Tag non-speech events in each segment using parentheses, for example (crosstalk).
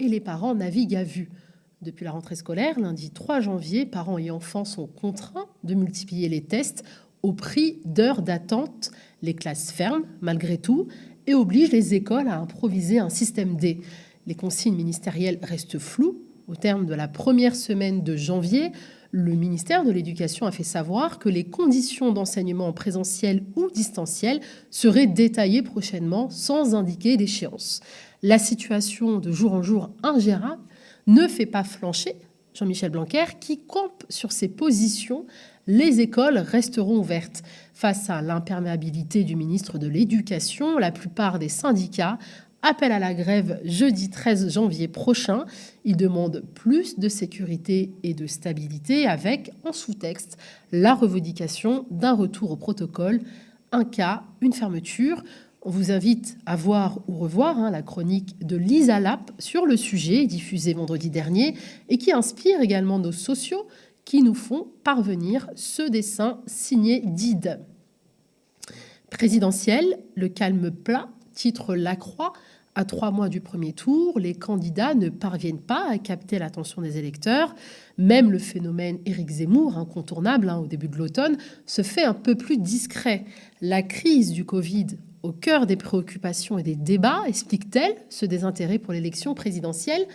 et les parents naviguent à vue. Depuis la rentrée scolaire, lundi 3 janvier, parents et enfants sont contraints de multiplier les tests au prix d'heures d'attente. Les classes ferment malgré tout et obligent les écoles à improviser un système D. Les consignes ministérielles restent floues. Au terme de la première semaine de janvier, le ministère de l'Éducation a fait savoir que les conditions d'enseignement en présentiel ou distanciel seraient détaillées prochainement sans indiquer d'échéance. La situation de jour en jour ingérable ne fait pas flancher Jean-Michel Blanquer qui campe sur ses positions. Les écoles resteront ouvertes. Face à l'imperméabilité du ministre de l'Éducation, la plupart des syndicats appellent à la grève jeudi 13 janvier prochain. Ils demandent plus de sécurité et de stabilité avec, en sous-texte, la revendication d'un retour au protocole, un cas, une fermeture. On vous invite à voir ou revoir hein, la chronique de Lisa Lapp sur le sujet, diffusée vendredi dernier, et qui inspire également nos sociaux qui nous font parvenir ce dessin signé d'Ide. Présidentiel, le calme plat, titre Lacroix. À trois mois du premier tour, les candidats ne parviennent pas à capter l'attention des électeurs. Même le phénomène Éric Zemmour, incontournable hein, au début de l'automne, se fait un peu plus discret. La crise du Covid au cœur des préoccupations et des débats, explique-t-elle ce désintérêt pour l'élection présidentielle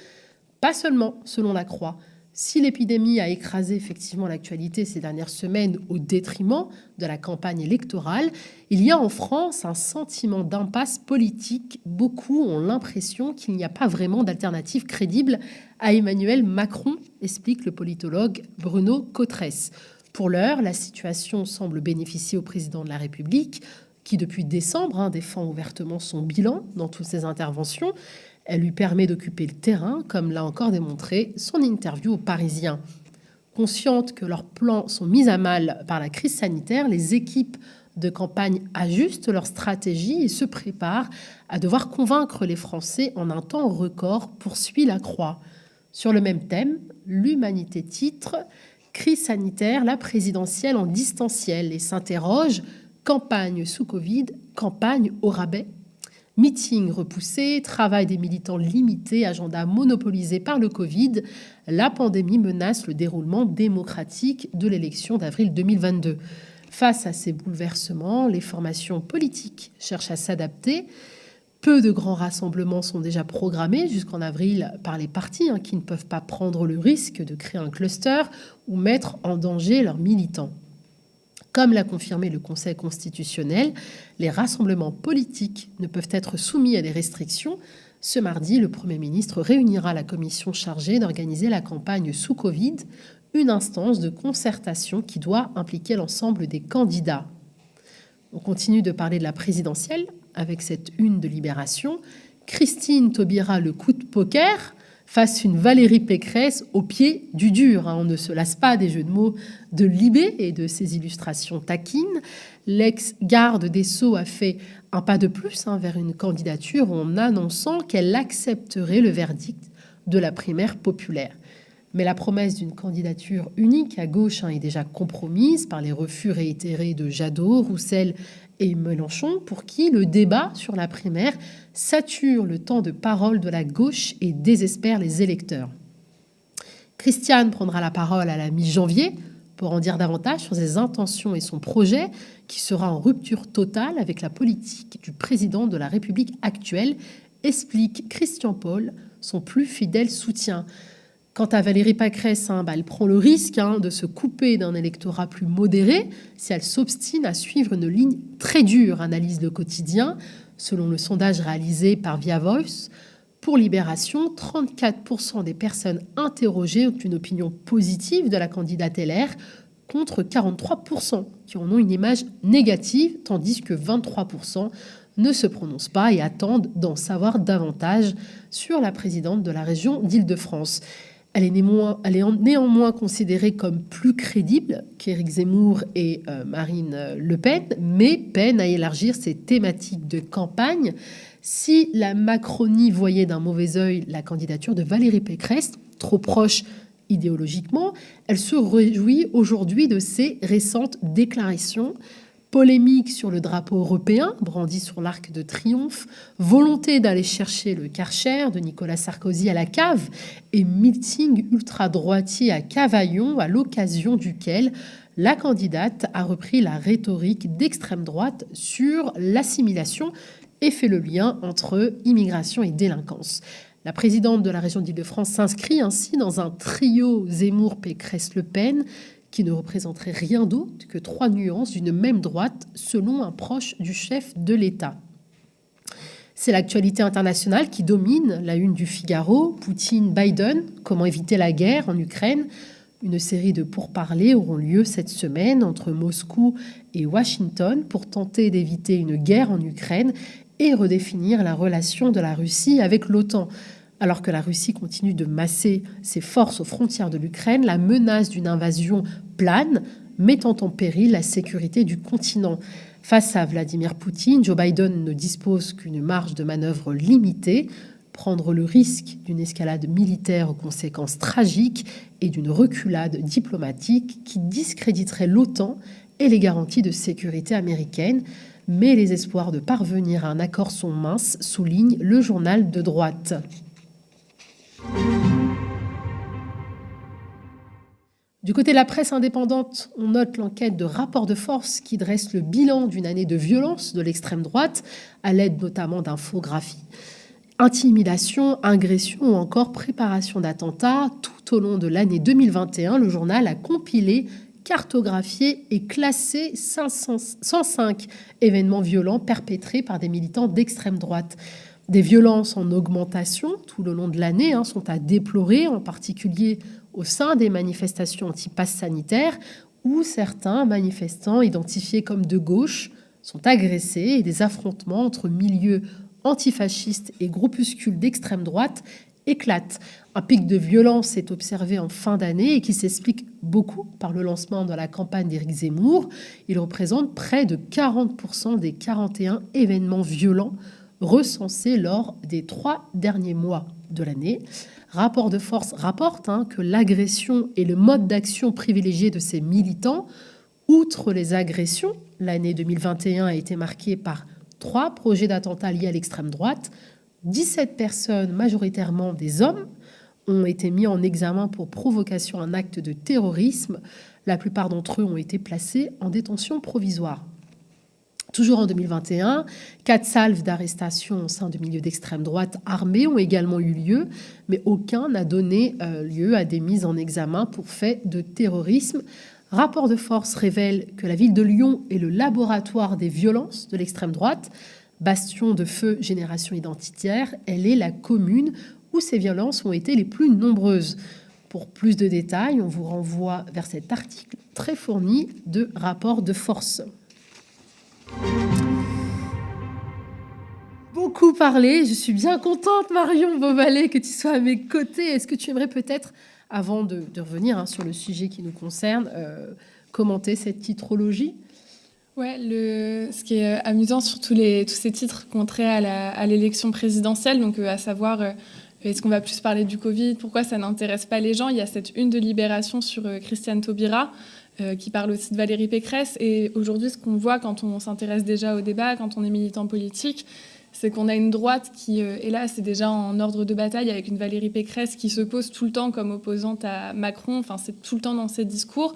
Pas seulement, selon la Croix. Si l'épidémie a écrasé effectivement l'actualité ces dernières semaines au détriment de la campagne électorale, il y a en France un sentiment d'impasse politique. Beaucoup ont l'impression qu'il n'y a pas vraiment d'alternative crédible à Emmanuel Macron, explique le politologue Bruno Cotresse. Pour l'heure, la situation semble bénéficier au président de la République qui depuis décembre hein, défend ouvertement son bilan dans toutes ses interventions. Elle lui permet d'occuper le terrain, comme l'a encore démontré son interview aux Parisiens. Conscientes que leurs plans sont mis à mal par la crise sanitaire, les équipes de campagne ajustent leur stratégie et se préparent à devoir convaincre les Français en un temps record, poursuit la Croix. Sur le même thème, l'humanité titre Crise sanitaire, la présidentielle en distanciel et s'interroge Campagne sous Covid, campagne au rabais. Meeting repoussé, travail des militants limité, agenda monopolisé par le Covid, la pandémie menace le déroulement démocratique de l'élection d'avril 2022. Face à ces bouleversements, les formations politiques cherchent à s'adapter. Peu de grands rassemblements sont déjà programmés jusqu'en avril par les partis hein, qui ne peuvent pas prendre le risque de créer un cluster ou mettre en danger leurs militants. Comme l'a confirmé le Conseil constitutionnel, les rassemblements politiques ne peuvent être soumis à des restrictions. Ce mardi, le Premier ministre réunira la commission chargée d'organiser la campagne sous Covid, une instance de concertation qui doit impliquer l'ensemble des candidats. On continue de parler de la présidentielle avec cette une de Libération. Christine Taubira le coup de poker face une Valérie Pécresse au pied du dur. Hein. On ne se lasse pas des jeux de mots de Libé et de ses illustrations taquines. L'ex-garde des Sceaux a fait un pas de plus hein, vers une candidature en annonçant qu'elle accepterait le verdict de la primaire populaire. Mais la promesse d'une candidature unique à gauche hein, est déjà compromise par les refus réitérés de Jadot, Roussel et Mélenchon, pour qui le débat sur la primaire sature le temps de parole de la gauche et désespère les électeurs. Christiane prendra la parole à la mi-janvier pour en dire davantage sur ses intentions et son projet, qui sera en rupture totale avec la politique du président de la République actuelle, explique Christian Paul, son plus fidèle soutien. Quant à Valérie Pécresse, hein, bah, elle prend le risque hein, de se couper d'un électorat plus modéré si elle s'obstine à suivre une ligne très dure, analyse le quotidien. Selon le sondage réalisé par Via Voice, pour Libération, 34% des personnes interrogées ont une opinion positive de la candidate LR, contre 43% qui en ont une image négative, tandis que 23% ne se prononcent pas et attendent d'en savoir davantage sur la présidente de la région d'Île-de-France. Elle est, néanmoins, considérée comme plus crédible qu'Éric Zemmour et euh, Marine Le Pen, mais peine à élargir ses thématiques de campagne. Si la Macronie voyait d'un mauvais œil la candidature de Valérie Pécresse, trop proche idéologiquement, elle se réjouit aujourd'hui de ses récentes déclarations. Polémique sur le drapeau européen brandi sur l'arc de triomphe, volonté d'aller chercher le Karcher de Nicolas Sarkozy à la cave et meeting ultra-droitier à Cavaillon à l'occasion duquel la candidate a repris la rhétorique d'extrême droite sur l'assimilation et fait le lien entre immigration et délinquance. La présidente de la région d'Île-de-France s'inscrit ainsi dans un trio Zemmour-Pécresse-Le Pen qui ne représenterait rien d'autre que trois nuances d'une même droite, selon un proche du chef de l'État. C'est l'actualité internationale qui domine la une du Figaro. Poutine, Biden, comment éviter la guerre en Ukraine? Une série de pourparlers auront lieu cette semaine entre Moscou et Washington pour tenter d'éviter une guerre en Ukraine et redéfinir la relation de la Russie avec l'OTAN. Alors que la Russie continue de masser ses forces aux frontières de l'Ukraine, la menace d'une invasion plane, mettant en péril la sécurité du continent. Face à Vladimir Poutine, Joe Biden ne dispose qu'une marge de manœuvre limitée. Prendre le risque d'une escalade militaire aux conséquences tragiques et d'une reculade diplomatique qui discréditerait l'OTAN et les garanties de sécurité américaines. Mais les espoirs de parvenir à un accord sont minces, souligne le journal de droite. Du côté de la presse indépendante, on note l'enquête de Rapport de Force qui dresse le bilan d'une année de violence de l'extrême droite, à l'aide notamment d'infographies. Intimidation, agression ou encore préparation d'attentats, tout au long de l'année 2021, le journal a compilé, cartographié et classé 105 événements violents perpétrés par des militants d'extrême droite. Des violences en augmentation tout le long de l'année hein, sont à déplorer, en particulier au sein des manifestations anti-pass sanitaire, où certains manifestants identifiés comme de gauche sont agressés et des affrontements entre milieux antifascistes et groupuscules d'extrême droite éclatent. Un pic de violence est observé en fin d'année et qui s'explique beaucoup par le lancement de la campagne d'Éric Zemmour. Il représente près de 40% des 41 événements violents recensés lors des trois derniers mois de l'année. Rapport de force rapporte hein, que l'agression est le mode d'action privilégié de ces militants. Outre les agressions, l'année 2021 a été marquée par trois projets d'attentats liés à l'extrême droite. 17 personnes, majoritairement des hommes, ont été mis en examen pour provocation à un acte de terrorisme. La plupart d'entre eux ont été placés en détention provisoire. Toujours en 2021, quatre salves d'arrestation au sein de milieux d'extrême droite armés ont également eu lieu, mais aucun n'a donné euh, lieu à des mises en examen pour faits de terrorisme. Rapport de force révèle que la ville de Lyon est le laboratoire des violences de l'extrême droite. Bastion de feu génération identitaire, elle est la commune où ces violences ont été les plus nombreuses. Pour plus de détails, on vous renvoie vers cet article très fourni de rapport de force. Beaucoup parlé. Je suis bien contente, Marion Beauvalet, que tu sois à mes côtés. Est-ce que tu aimerais peut-être, avant de, revenir hein, sur le sujet qui nous concerne, euh, commenter cette titrologie? Ouais, le, ce qui est euh, amusant sur tous, les, tous ces titres contraires à l'élection présidentielle, donc euh, à savoir est-ce qu'on va plus parler du Covid, pourquoi ça n'intéresse pas les gens, il y a cette une de Libération sur Christiane Taubira euh, qui parle aussi de Valérie Pécresse. Et aujourd'hui, ce qu'on voit quand on s'intéresse déjà au débat, quand on est militant politique, c'est qu'on a une droite qui, euh, hélas, est déjà en ordre de bataille avec une Valérie Pécresse qui se pose tout le temps comme opposante à Macron. Enfin, c'est tout le temps dans ses discours.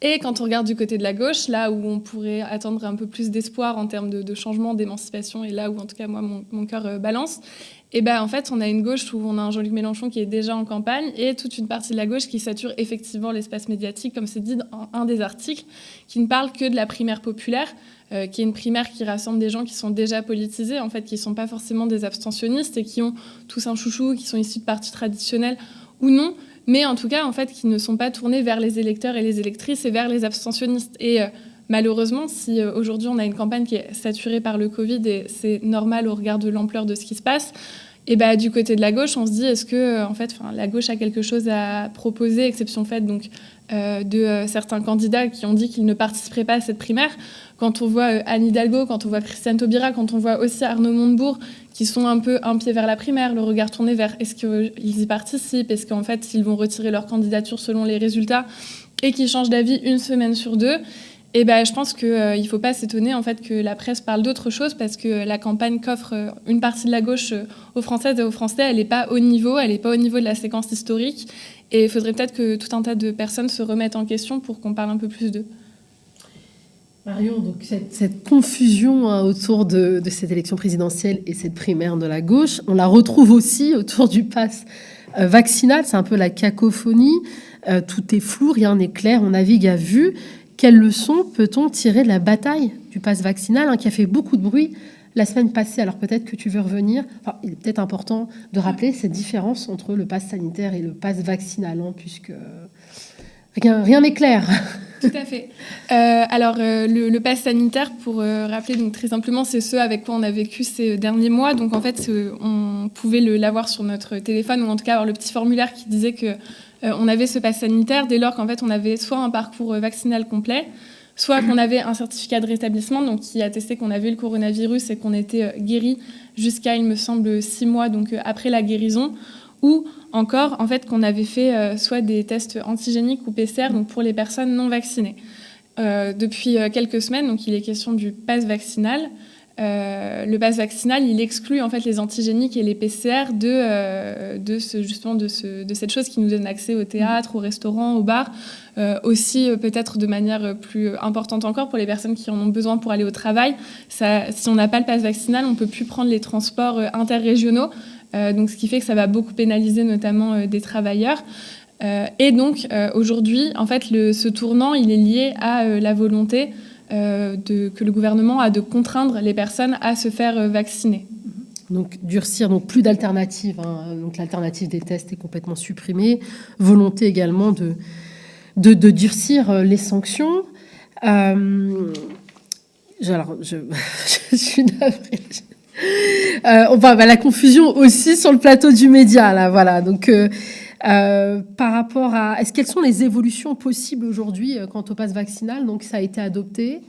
Et quand on regarde du côté de la gauche, là où on pourrait attendre un peu plus d'espoir en termes de, changement, d'émancipation, et là où en tout cas moi mon, mon cœur euh, balance, et ben en fait, on a une gauche où on a un Jean-Luc Mélenchon qui est déjà en campagne et toute une partie de la gauche qui sature effectivement l'espace médiatique, comme c'est dit dans un des articles, qui ne parle que de la primaire populaire, euh, qui est une primaire qui rassemble des gens qui sont déjà politisés, en fait, qui ne sont pas forcément des abstentionnistes et qui ont tous un chouchou, qui sont issus de partis traditionnels ou non, mais en tout cas, en fait, qui ne sont pas tournés vers les électeurs et les électrices et vers les abstentionnistes. Et euh, malheureusement, si euh, aujourd'hui on a une campagne qui est saturée par le Covid, et c'est normal au regard de l'ampleur de ce qui se passe, et bah, du côté de la gauche, on se dit est-ce que euh, en fait, la gauche a quelque chose à proposer, exception faite donc euh, de certains candidats qui ont dit qu'ils ne participeraient pas à cette primaire. Quand on voit Anne Hidalgo, quand on voit Christiane Taubira, quand on voit aussi Arnaud Montebourg, qui sont un peu un pied vers la primaire, le regard tourné vers est-ce qu'ils y participent, est-ce qu'en fait ils vont retirer leur candidature selon les résultats, et qui changent d'avis une semaine sur deux, Et ben, je pense qu'il ne faut pas s'étonner en fait que la presse parle d'autre chose parce que la campagne qu'offre une partie de la gauche aux Françaises et aux Français, elle n'est pas au niveau, elle n'est pas au niveau de la séquence historique. Et il faudrait peut-être que tout un tas de personnes se remettent en question pour qu'on parle un peu plus d'eux. Marion, donc cette, confusion hein, autour de, cette élection présidentielle et cette primaire de la gauche, on la retrouve aussi autour du pass euh, vaccinal. C'est un peu la cacophonie. Euh, tout est flou, rien n'est clair, on navigue à vue. Quelles leçons peut-on tirer de la bataille du pass vaccinal hein, qui a fait beaucoup de bruit la semaine passée? Alors peut-être que tu veux revenir. il est peut-être important de rappeler cette différence entre le pass sanitaire et le pass vaccinal, hein, puisque rien n'est clair. (laughs) Tout à fait. Euh, alors, euh, le, le, pass sanitaire, pour euh, rappeler donc, très simplement, c'est ce avec quoi on a vécu ces derniers mois. Donc, en fait, on pouvait l'avoir sur notre téléphone, ou en tout cas avoir le petit formulaire qui disait que on avait ce pass sanitaire dès lors qu'en fait, on avait soit un parcours vaccinal complet, soit qu'on avait un certificat de rétablissement, donc qui attestait qu'on avait le coronavirus et qu'on était guéri jusqu'à, il me semble, six mois donc après la guérison, ou encore en fait qu'on avait fait euh, soit des tests antigéniques ou PCR donc pour les personnes non vaccinées. Euh, depuis euh, quelques semaines, donc il est question du pass vaccinal. Le pass vaccinal, il exclut en fait les antigéniques et les PCR de, de ce, justement de, ce, de, cette chose qui nous donne accès au théâtre, au restaurant, au bar, aussi peut-être de manière plus importante encore pour les personnes qui en ont besoin pour aller au travail. Si on n'a pas le pass vaccinal, on peut plus prendre les transports interrégionaux. Euh, donc, ce qui fait que ça va beaucoup pénaliser notamment euh, des travailleurs. Euh, et donc, aujourd'hui, en fait, ce tournant, il est lié à la volonté que le gouvernement a de contraindre les personnes à se faire vacciner. Donc durcir, donc plus d'alternatives. Hein. donc l'alternative des tests est complètement supprimée. Volonté également de, de, durcir les sanctions. alors, (laughs) je, suis navrée. Euh, enfin, bah, la confusion aussi sur le plateau du média, là, voilà. Donc, euh, euh, par rapport à, est-ce quelles sont les évolutions possibles aujourd'hui quant au pass vaccinal? Donc, ça a été adopté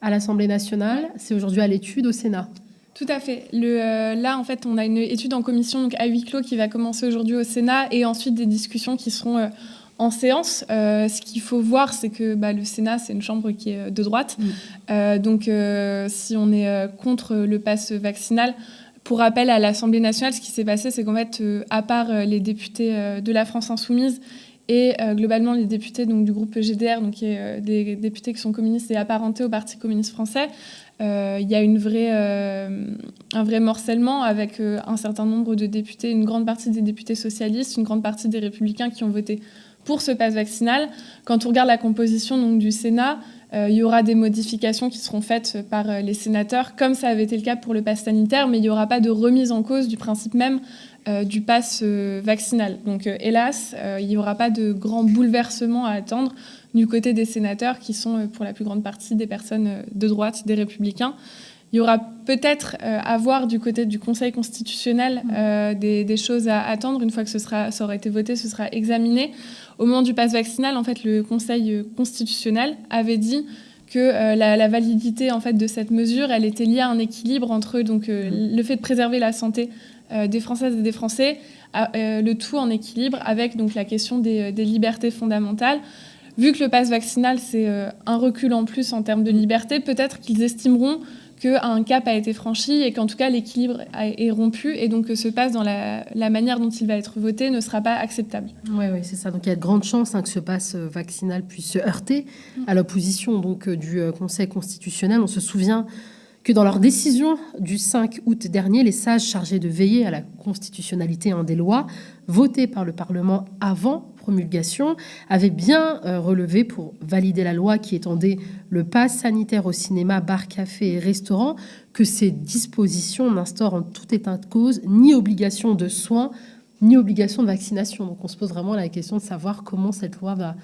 à l'Assemblée nationale, c'est aujourd'hui à l'étude au Sénat. Tout à fait. Le, là, en fait, on a une étude en commission donc, à huis clos qui va commencer aujourd'hui au Sénat et ensuite des discussions qui seront en séance, euh, ce qu'il faut voir, c'est que bah, le Sénat, c'est une chambre qui est euh, de droite. Mm. Euh, donc, si on est contre le pass vaccinal, pour rappel à l'Assemblée nationale, ce qui s'est passé, c'est qu'en fait, à part les députés de la France insoumise et globalement les députés donc, du groupe GDR, donc des députés qui sont communistes et apparentés au Parti communiste français, il y a une un vrai morcellement avec un certain nombre de députés, une grande partie des députés socialistes, une grande partie des républicains qui ont voté pour ce pass vaccinal. Quand on regarde la composition donc, du Sénat, euh, il y aura des modifications qui seront faites par euh, les sénateurs, comme ça avait été le cas pour le pass sanitaire, mais il n'y aura pas de remise en cause du principe même euh, du pass vaccinal. Donc, hélas, il n'y aura pas de grands bouleversements à attendre du côté des sénateurs, qui sont pour la plus grande partie des personnes de droite, des républicains. Il y aura peut-être à voir du côté du Conseil constitutionnel des, choses à attendre. Une fois que ce sera, ça aura été voté, ce sera examiné. Au moment du pass vaccinal, en fait, le Conseil constitutionnel avait dit que euh, la, validité en fait de cette mesure, elle était liée à un équilibre entre donc euh, mmh. le fait de préserver la santé euh, des Françaises et des Français, le tout en équilibre avec donc la question des, des libertés fondamentales. Vu que le pass vaccinal c'est un recul en plus en termes de liberté, peut-être qu'ils estimeront qu'un cap a été franchi et qu'en tout cas l'équilibre est rompu et donc que ce passe dans la, manière dont il va être voté ne sera pas acceptable. Oui, oui c'est ça. Donc il y a de grandes chances hein, que ce passe vaccinal puisse se heurter à l'opposition donc euh, du euh, Conseil constitutionnel. On se souvient que dans leur décision du 5 août dernier, les sages chargés de veiller à la constitutionnalité des lois votées par le Parlement avant promulgation avait bien euh, relevé pour valider la loi qui étendait le pass sanitaire au cinéma, bar, café et restaurant que ces dispositions n'instaurent en tout état de cause ni obligation de soins ni obligation de vaccination. Donc on se pose vraiment la question de savoir comment cette loi va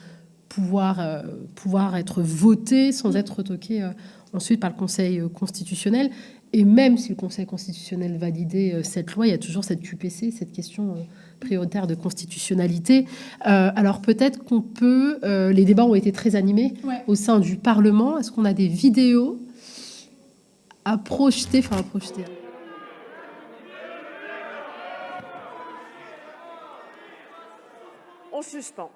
pouvoir, euh, pouvoir être votée sans être retoquée euh, ensuite par le Conseil constitutionnel. Et même si le Conseil constitutionnel validait cette loi, il y a toujours cette QPC, cette question prioritaire de constitutionnalité. Euh, alors peut-être qu'on peut, euh, les débats ont été très animés au sein du Parlement. Est-ce qu'on a des vidéos à projeter, enfin à projeter? On suspend.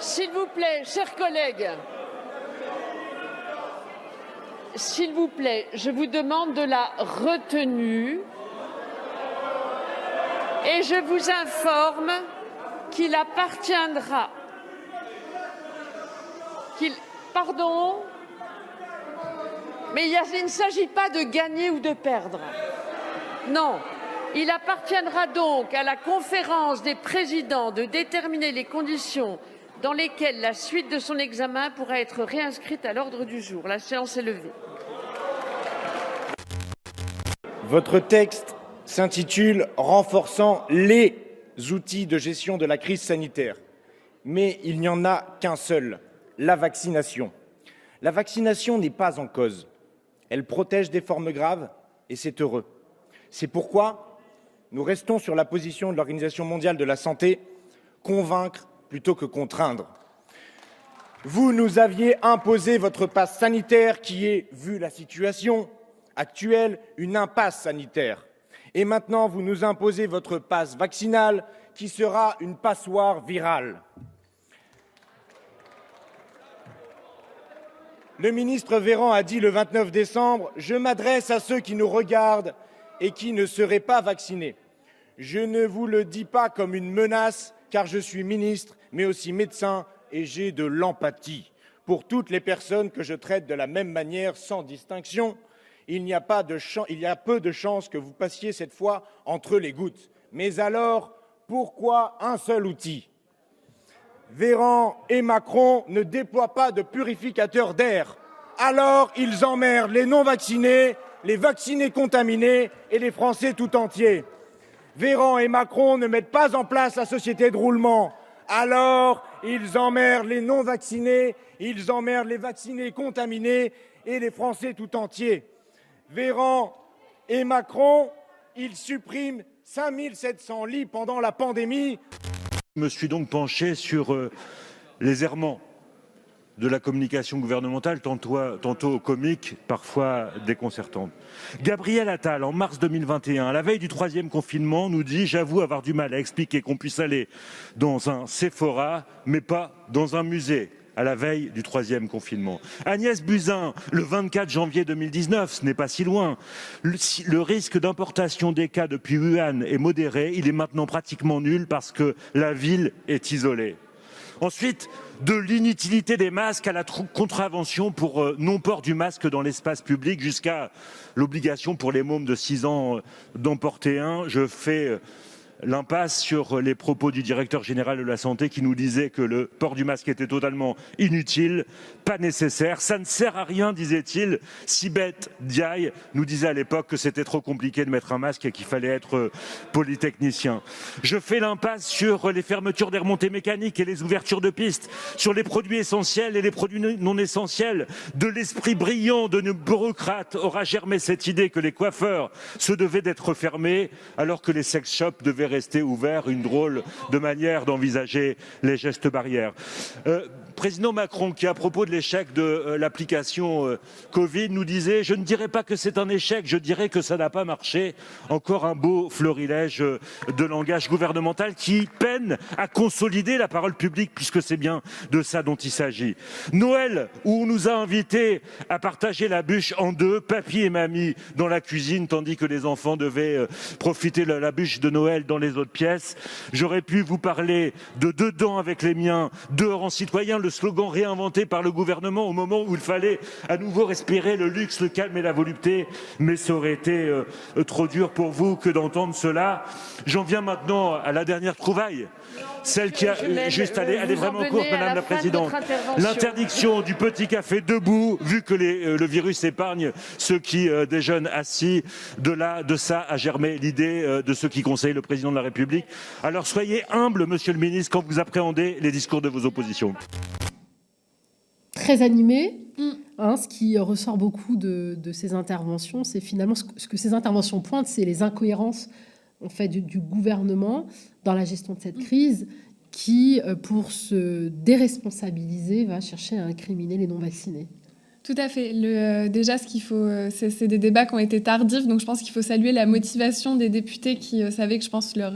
S'il vous plaît, chers collègues, s'il vous plaît, je vous demande de la retenue et je vous informe qu'il appartiendra. Pardon Mais il ne s'agit pas de gagner ou de perdre. Non. Il appartiendra donc à la conférence des présidents de déterminer les conditions dans lesquelles la suite de son examen pourra être réinscrite à l'ordre du jour. La séance est levée. Votre texte s'intitule Renforçant les outils de gestion de la crise sanitaire. Mais il n'y en a qu'un seul, la vaccination. La vaccination n'est pas en cause. Elle protège des formes graves et c'est heureux. C'est pourquoi nous restons sur la position de l'Organisation mondiale de la santé, convaincre plutôt que contraindre. Vous nous aviez imposé votre passe sanitaire qui est, vu la situation actuelle, une impasse sanitaire. Et maintenant, vous nous imposez votre passe vaccinal qui sera une passoire virale. Le ministre Véran a dit le 29 décembre Je m'adresse à ceux qui nous regardent et qui ne seraient pas vaccinés. Je ne vous le dis pas comme une menace, car je suis ministre, mais aussi médecin, et j'ai de l'empathie pour toutes les personnes que je traite de la même manière, sans distinction. Il, y a pas de il y a peu de chances que vous passiez cette fois entre les gouttes. Mais alors, pourquoi un seul outil? Véran et Macron ne déploient pas de purificateurs d'air. Alors, ils emmerdent les non-vaccinés, les vaccinés contaminés et les Français tout entiers. Véran et Macron ne mettent pas en place la société de roulement. Alors, ils emmerdent les non-vaccinés, ils emmerdent les vaccinés contaminés et les Français tout entiers. Véran et Macron, ils suppriment 5700 lits pendant la pandémie. Je me suis donc penché sur euh, les errements de la communication gouvernementale, tantôt, comique, parfois déconcertante. Gabriel Attal, en mars 2021, à la veille du troisième confinement, nous dit J'avoue avoir du mal à expliquer qu'on puisse aller dans un Sephora, mais pas dans un musée à la veille du troisième confinement. Agnès Buzyn, le 24 janvier 2019, ce n'est pas si loin. Le, risque d'importation des cas depuis Wuhan est modéré. Il est maintenant pratiquement nul parce que la ville est isolée. Ensuite, de l'inutilité des masques à la contravention pour euh, non-port du masque dans l'espace public jusqu'à l'obligation pour les mômes de 6 ans euh, d'en porter un. Je fais euh, l'impasse sur les propos du directeur général de la santé qui nous disait que le port du masque était totalement inutile, pas nécessaire, ça ne sert à rien, disait-il. Sibeth Diaye nous disait à l'époque que c'était trop compliqué de mettre un masque et qu'il fallait être polytechnicien. Je fais l'impasse sur les fermetures des remontées mécaniques et les ouvertures de pistes, sur les produits essentiels et les produits non essentiels. De l'esprit brillant de nos bureaucrates aura germé cette idée que les coiffeurs se devaient d'être fermés alors que les sex shops devaient rester ouvert, une drôle de manière d'envisager les gestes barrières. Euh, président Macron, qui à propos de l'échec de euh, l'application euh, Covid, nous disait Je ne dirais pas que c'est un échec, je dirais que ça n'a pas marché. Encore un beau florilège de langage gouvernemental qui peine à consolider la parole publique, puisque c'est bien de ça dont il s'agit. Noël, où on nous a invités à partager la bûche en deux, papy et mamie dans la cuisine, tandis que les enfants devaient profiter de la bûche de Noël dans les autres pièces. J'aurais pu vous parler de dedans avec les miens, dehors en citoyen, slogan réinventé par le gouvernement au moment où il fallait à nouveau respirer le luxe, le calme et la volupté. Mais ça aurait été euh, trop dur pour vous que d'entendre cela. J'en viens maintenant à la dernière trouvaille celle qui a juste elle est vraiment courte, Madame la, Présidente. L'interdiction du petit café debout, vu que euh, le virus épargne ceux qui euh, déjeunent assis. De là, de ça a germé l'idée de ceux qui conseillent le président de la République. Alors soyez humble, Monsieur le Ministre, quand vous appréhendez les discours de vos oppositions. Très animé. Mm. Hein, ce qui ressort beaucoup de, ces interventions, c'est finalement ce que, ces interventions pointent, c'est les incohérences en fait du, gouvernement dans la gestion de cette crise qui, euh, pour se déresponsabiliser, va chercher à incriminer les non-vaccinés. Tout à fait. Le, déjà, ce qu'il faut, c'est des débats qui ont été tardifs, donc je pense qu'il faut saluer la motivation des députés qui savaient que je pense leur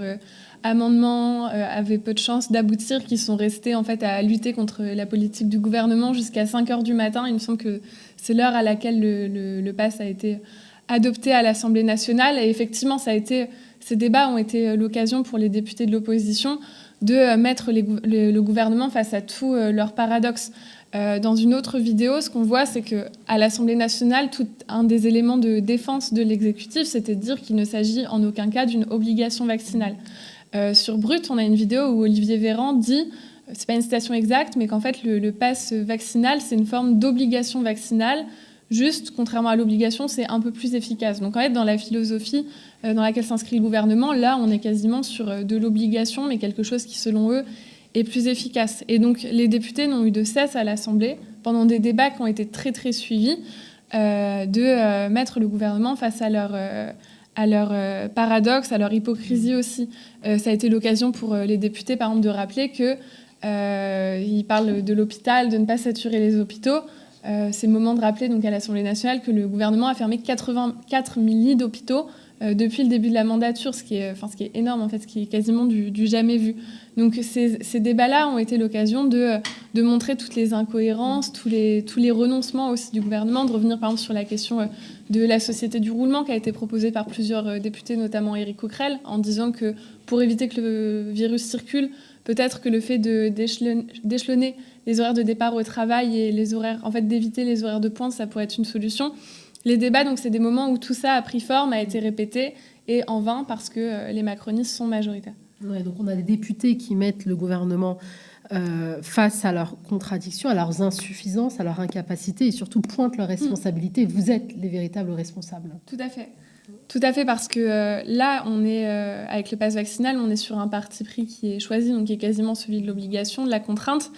amendements euh, avaient peu de chances d'aboutir, qui sont restés en fait à lutter contre la politique du gouvernement jusqu'à 5 heures du matin. Il me semble que c'est l'heure à laquelle le, pass a été adopté à l'Assemblée nationale. Et effectivement, ces débats ont été l'occasion pour les députés de l'opposition de mettre le, gouvernement face à tous euh, leurs paradoxes. Euh, dans une autre vidéo, ce qu'on voit, c'est que à l'Assemblée nationale, tout un des éléments de défense de l'exécutif, c'était de dire qu'il ne s'agit en aucun cas d'une obligation vaccinale. Euh, sur Brut, on a une vidéo où Olivier Véran dit, c'est pas une citation exacte, mais qu'en fait le, le pass vaccinal, c'est une forme d'obligation vaccinale. Juste, contrairement à l'obligation, c'est un peu plus efficace. Donc en fait, dans la philosophie euh, dans laquelle s'inscrit le gouvernement, là, on est quasiment sur euh, de l'obligation, mais quelque chose qui, selon eux, est plus efficace. Et donc les députés n'ont eu de cesse à l'Assemblée, pendant des débats qui ont été très très suivis, de mettre le gouvernement face à leur à leur euh, paradoxe, à leur hypocrisie aussi. Euh, ça a été l'occasion pour euh, les députés, par exemple, de rappeler que ils parlent de l'hôpital, de ne pas saturer les hôpitaux. c'est le moment de rappeler donc à l'Assemblée nationale que le gouvernement a fermé 84 000 lits d'hôpitaux depuis le début de la mandature, ce qui est, enfin, ce qui est énorme en fait, ce qui est quasiment du, du jamais vu. Donc ces, ces débats-là ont été l'occasion de, de, montrer toutes les incohérences, tous les, tous les renoncements aussi du gouvernement, de revenir par exemple sur la question de la société du roulement qui a été proposée par plusieurs euh, députés, notamment Éric Coquerel, en disant que pour éviter que le virus circule, peut-être que le fait d'échelonner les horaires de départ au travail et les horaires, en fait, d'éviter les horaires de pointe, ça pourrait être une solution. Les débats, donc, c'est des moments où tout ça a pris forme, a été répété, et en vain parce que euh, les macronistes sont majoritaires. Donc on a des députés qui mettent le gouvernement euh, face à leurs contradictions, à leurs insuffisances, à leur incapacité et surtout pointent leurs responsabilités. Vous êtes les véritables responsables. Tout à fait. Tout à fait, parce que euh, là, on est euh, avec le pass vaccinal, on est sur un parti pris qui est choisi, donc qui est quasiment celui de l'obligation, de la contrainte.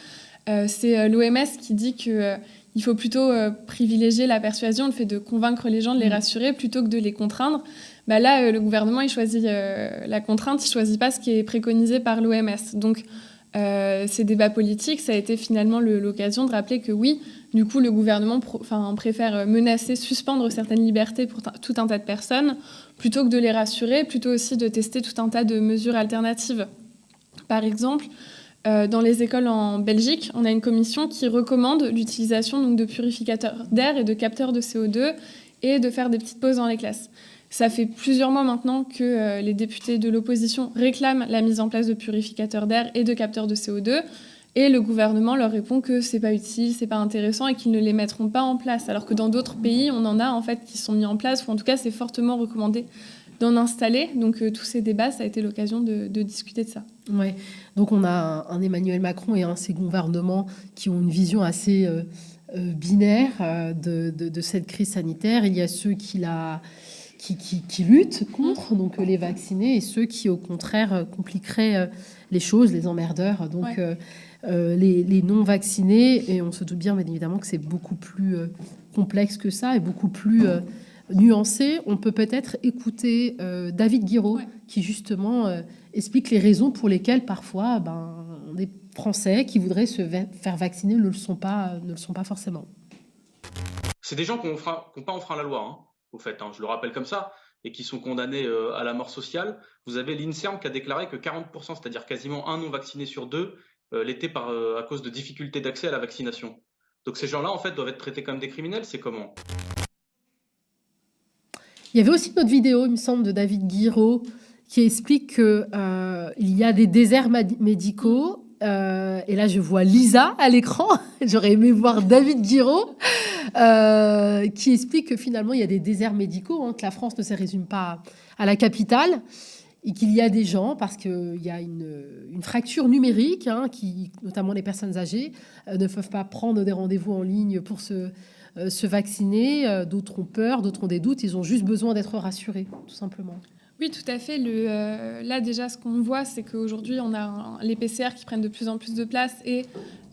c'est l'OMS qui dit que il faut plutôt privilégier la persuasion, le fait de convaincre les gens, de les mm. rassurer, plutôt que de les contraindre. Bah là, le gouvernement, il choisit la contrainte, il choisit pas ce qui est préconisé par l'OMS. Donc, euh, ces débats politiques, ça a été finalement l'occasion de rappeler que oui, du coup, le gouvernement préfère menacer, suspendre certaines libertés pour tout un tas de personnes, plutôt que de les rassurer, plutôt aussi de tester tout un tas de mesures alternatives. Par exemple, euh, dans les écoles en Belgique, on a une commission qui recommande l'utilisation de purificateurs d'air et de capteurs de CO2 et de faire des petites pauses dans les classes. Ça fait plusieurs mois maintenant que euh, les députés de l'opposition réclament la mise en place de purificateurs d'air et de capteurs de CO2. Et le gouvernement leur répond que c'est pas utile, c'est pas intéressant et qu'ils ne les mettront pas en place. Alors que dans d'autres pays, on en a en fait qui sont mis en place, ou en tout cas c'est fortement recommandé d'en installer. Donc euh, tous ces débats, ça a été l'occasion de, discuter de ça. Ouais. Donc on a un, Emmanuel Macron et un ses gouvernements qui ont une vision assez euh, binaire de, de, cette crise sanitaire. Il y a ceux qui la qui, luttent contre donc les vaccinés et ceux qui au contraire euh, compliqueraient euh, les choses, les emmerdeurs, donc euh, les, non vaccinés. Et on se doute bien, bien évidemment, que c'est beaucoup plus complexe que ça et beaucoup plus nuancé. On peut peut-être écouter David Guiraud qui justement explique les raisons pour lesquelles parfois ben, des Français qui voudraient se faire vacciner ne le sont pas, ne le sont pas forcément. C'est des gens qui n'ont pas enfreint la loi. Hein au fait, hein, je le rappelle comme ça, et qui sont condamnés euh, à la mort sociale. Vous avez l'INSERM qui a déclaré que 40%, c'est-à-dire quasiment un non vacciné sur deux, euh, l'étaient euh, à cause de difficultés d'accès à la vaccination. Donc ces gens-là, en fait, doivent être traités comme des criminels. C'est comment? Il y avait aussi une autre vidéo, il me semble, de David Guiraud, qui explique qu'il y a des déserts médicaux euh, et là, je vois Lisa à l'écran. (laughs) J'aurais aimé voir David Giraud, euh, qui explique que finalement, il y a des déserts médicaux, hein, que la France ne se résume pas à la capitale, et qu'il y a des gens, parce qu'il y a une, fracture numérique, hein, qui, notamment les personnes âgées, euh, ne peuvent pas prendre des rendez-vous en ligne pour se, se vacciner. d'autres ont peur, d'autres ont des doutes. Ils ont juste besoin d'être rassurés, tout simplement. Oui, tout à fait. Le, euh, là, déjà, ce qu'on voit, c'est qu'aujourd'hui, on a les PCR qui prennent de plus en plus de place et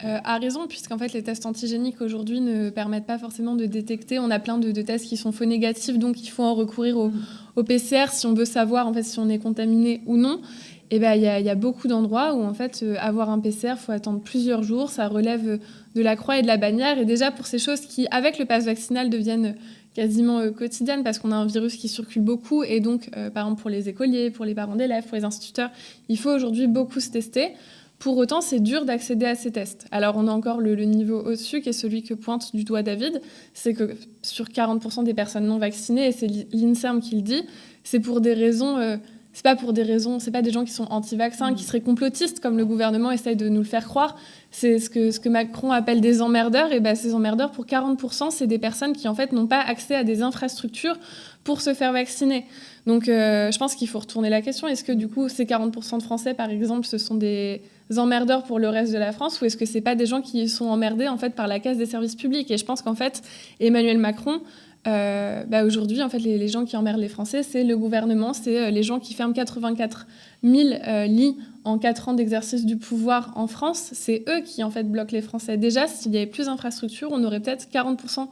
euh, à raison, puisqu'en fait, les tests antigéniques aujourd'hui ne permettent pas forcément de détecter. On a plein de, tests qui sont faux négatifs, donc il faut en recourir au, PCR si on veut savoir en fait si on est contaminé ou non. eh ben, il y, a beaucoup d'endroits où en fait avoir un PCR, faut attendre plusieurs jours, ça relève de la croix et de la bannière. Et déjà pour ces choses qui, avec le pass vaccinal, deviennent quasiment quotidiennes parce qu'on a un virus qui circule beaucoup et donc par exemple pour les écoliers, pour les parents d'élèves, pour les instituteurs, il faut aujourd'hui beaucoup se tester. Pour autant, c'est dur d'accéder à ces tests. Alors, on a encore le, niveau au-dessus, qui est celui que pointe du doigt David, c'est que sur 40% des personnes non vaccinées, et c'est l'INSERM qui le dit, c'est pour des raisons... Euh, c'est pas pour des raisons, c'est pas des gens qui sont anti-vaccins, qui seraient complotistes, comme le gouvernement essaye de nous le faire croire. C'est ce que, ce que Macron appelle des emmerdeurs. Et ben, ces emmerdeurs, pour 40%, c'est des personnes qui, en fait, n'ont pas accès à des infrastructures pour se faire vacciner. Donc, euh, je pense qu'il faut retourner la question. Est-ce que, du coup, ces 40% de Français, par exemple, ce sont des emmerdeurs pour le reste de la France ou est-ce que c'est pas des gens qui sont emmerdés en fait par la caisse des services publics? Et je pense qu'en fait, Emmanuel Macron, euh, bah aujourd'hui, en fait, les, gens qui emmerdent les Français, c'est le gouvernement, c'est euh, les gens qui ferment 84 000 euh, lits en 4 ans d'exercice du pouvoir en France. C'est eux qui, en fait, bloquent les Français. Déjà, s'il y avait plus d'infrastructures, on aurait peut-être 40%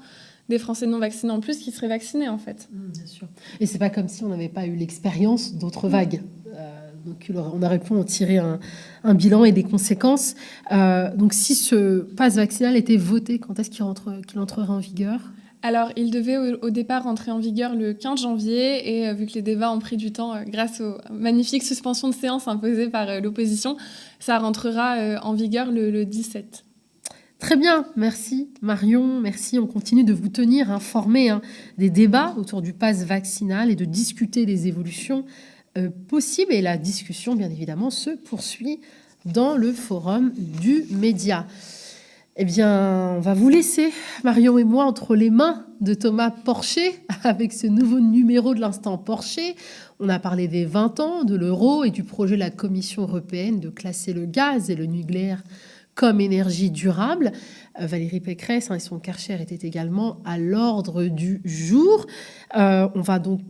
des Français non vaccinés en plus qui seraient vaccinés, en fait. Mmh, bien sûr. Et c'est pas comme si on n'avait pas eu l'expérience d'autres vagues. Donc on aurait pu en tirer un, bilan et des conséquences. Donc si ce passe vaccinal était voté, quand est-ce qu'il entrera en vigueur? Alors, il devait au, départ entrer en vigueur le 15 janvier et euh, vu que les débats ont pris du temps euh, grâce aux magnifiques suspensions de séance imposées par l'opposition, ça rentrera en vigueur le, 17. Très bien, merci Marion, merci. On continue de vous tenir informés hein, des débats autour du pass vaccinal et de discuter des évolutions euh, possible et la discussion, bien évidemment, se poursuit dans le forum du média. Eh bien, on va vous laisser, Marion et moi, entre les mains de Thomas Porcher avec ce nouveau numéro de l'instant Porcher. On a parlé des 20 ans, de l'euro et du projet de la Commission européenne de classer le gaz et le nucléaire comme énergie durable. Euh, Valérie Pécresse hein, et son Karcher étaient également à l'ordre du jour. Euh, on va donc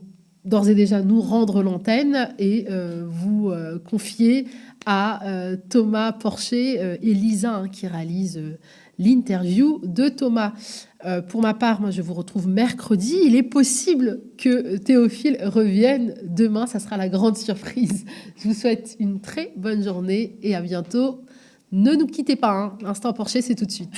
d'ores et déjà nous rendre l'antenne et euh, vous confier à euh, Thomas Porcher et Lisa hein, qui réalise l'interview de Thomas. pour ma part, moi, je vous retrouve mercredi. Il est possible que Théophile revienne demain. Ça sera la grande surprise. Je vous souhaite une très bonne journée et à bientôt. Ne nous quittez pas. Hein. L'instant Porcher, c'est tout de suite.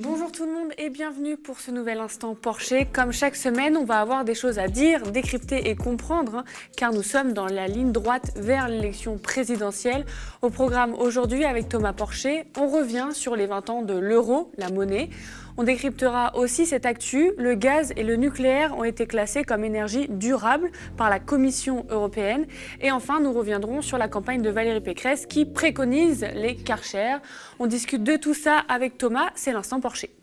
Bonjour tout le monde et bienvenue pour ce nouvel instant Porsche. Comme chaque semaine, on va avoir des choses à dire, décrypter et comprendre, hein, car nous sommes dans la ligne droite vers l'élection présidentielle. Au programme aujourd'hui avec Thomas Porcher, on revient sur les 20 ans de l'euro, la monnaie. On décryptera aussi cette actu. Le gaz et le nucléaire ont été classés comme énergie durable par la Commission européenne. Et enfin, nous reviendrons sur la campagne de Valérie Pécresse qui préconise les Karcher. On discute de tout ça avec Thomas. C'est l'instant Porcher.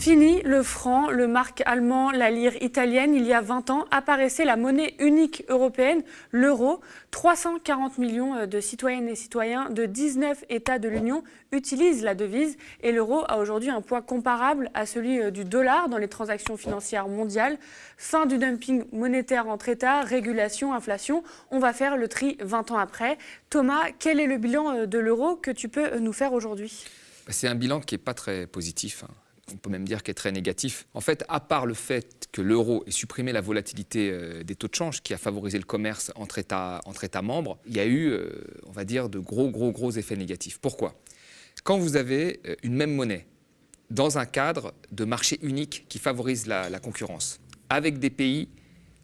Fini le franc, le marque allemand, la lire italienne. Il y a 20 ans apparaissait la monnaie unique européenne, l'euro. 340 millions euh, de citoyennes et citoyens de 19 États de l'Union utilisent la devise et l'euro a aujourd'hui un poids comparable à celui euh, du dollar dans les transactions financières mondiales. Fin du dumping monétaire entre États, régulation, inflation. On va faire le tri 20 ans après. Thomas, quel est le bilan euh, de l'euro que tu peux nous faire aujourd'hui? C'est un bilan qui n'est pas très positif. On peut même dire qu'elle est très négatif. En fait, à part le fait que l'euro ait supprimé la volatilité euh, des taux de change, qui a favorisé le commerce entre États, membres, il y a eu, euh, on va dire, de gros, gros, gros effets négatifs. Pourquoi? Quand vous avez euh, une même monnaie dans un cadre de marché unique qui favorise la, concurrence, avec des pays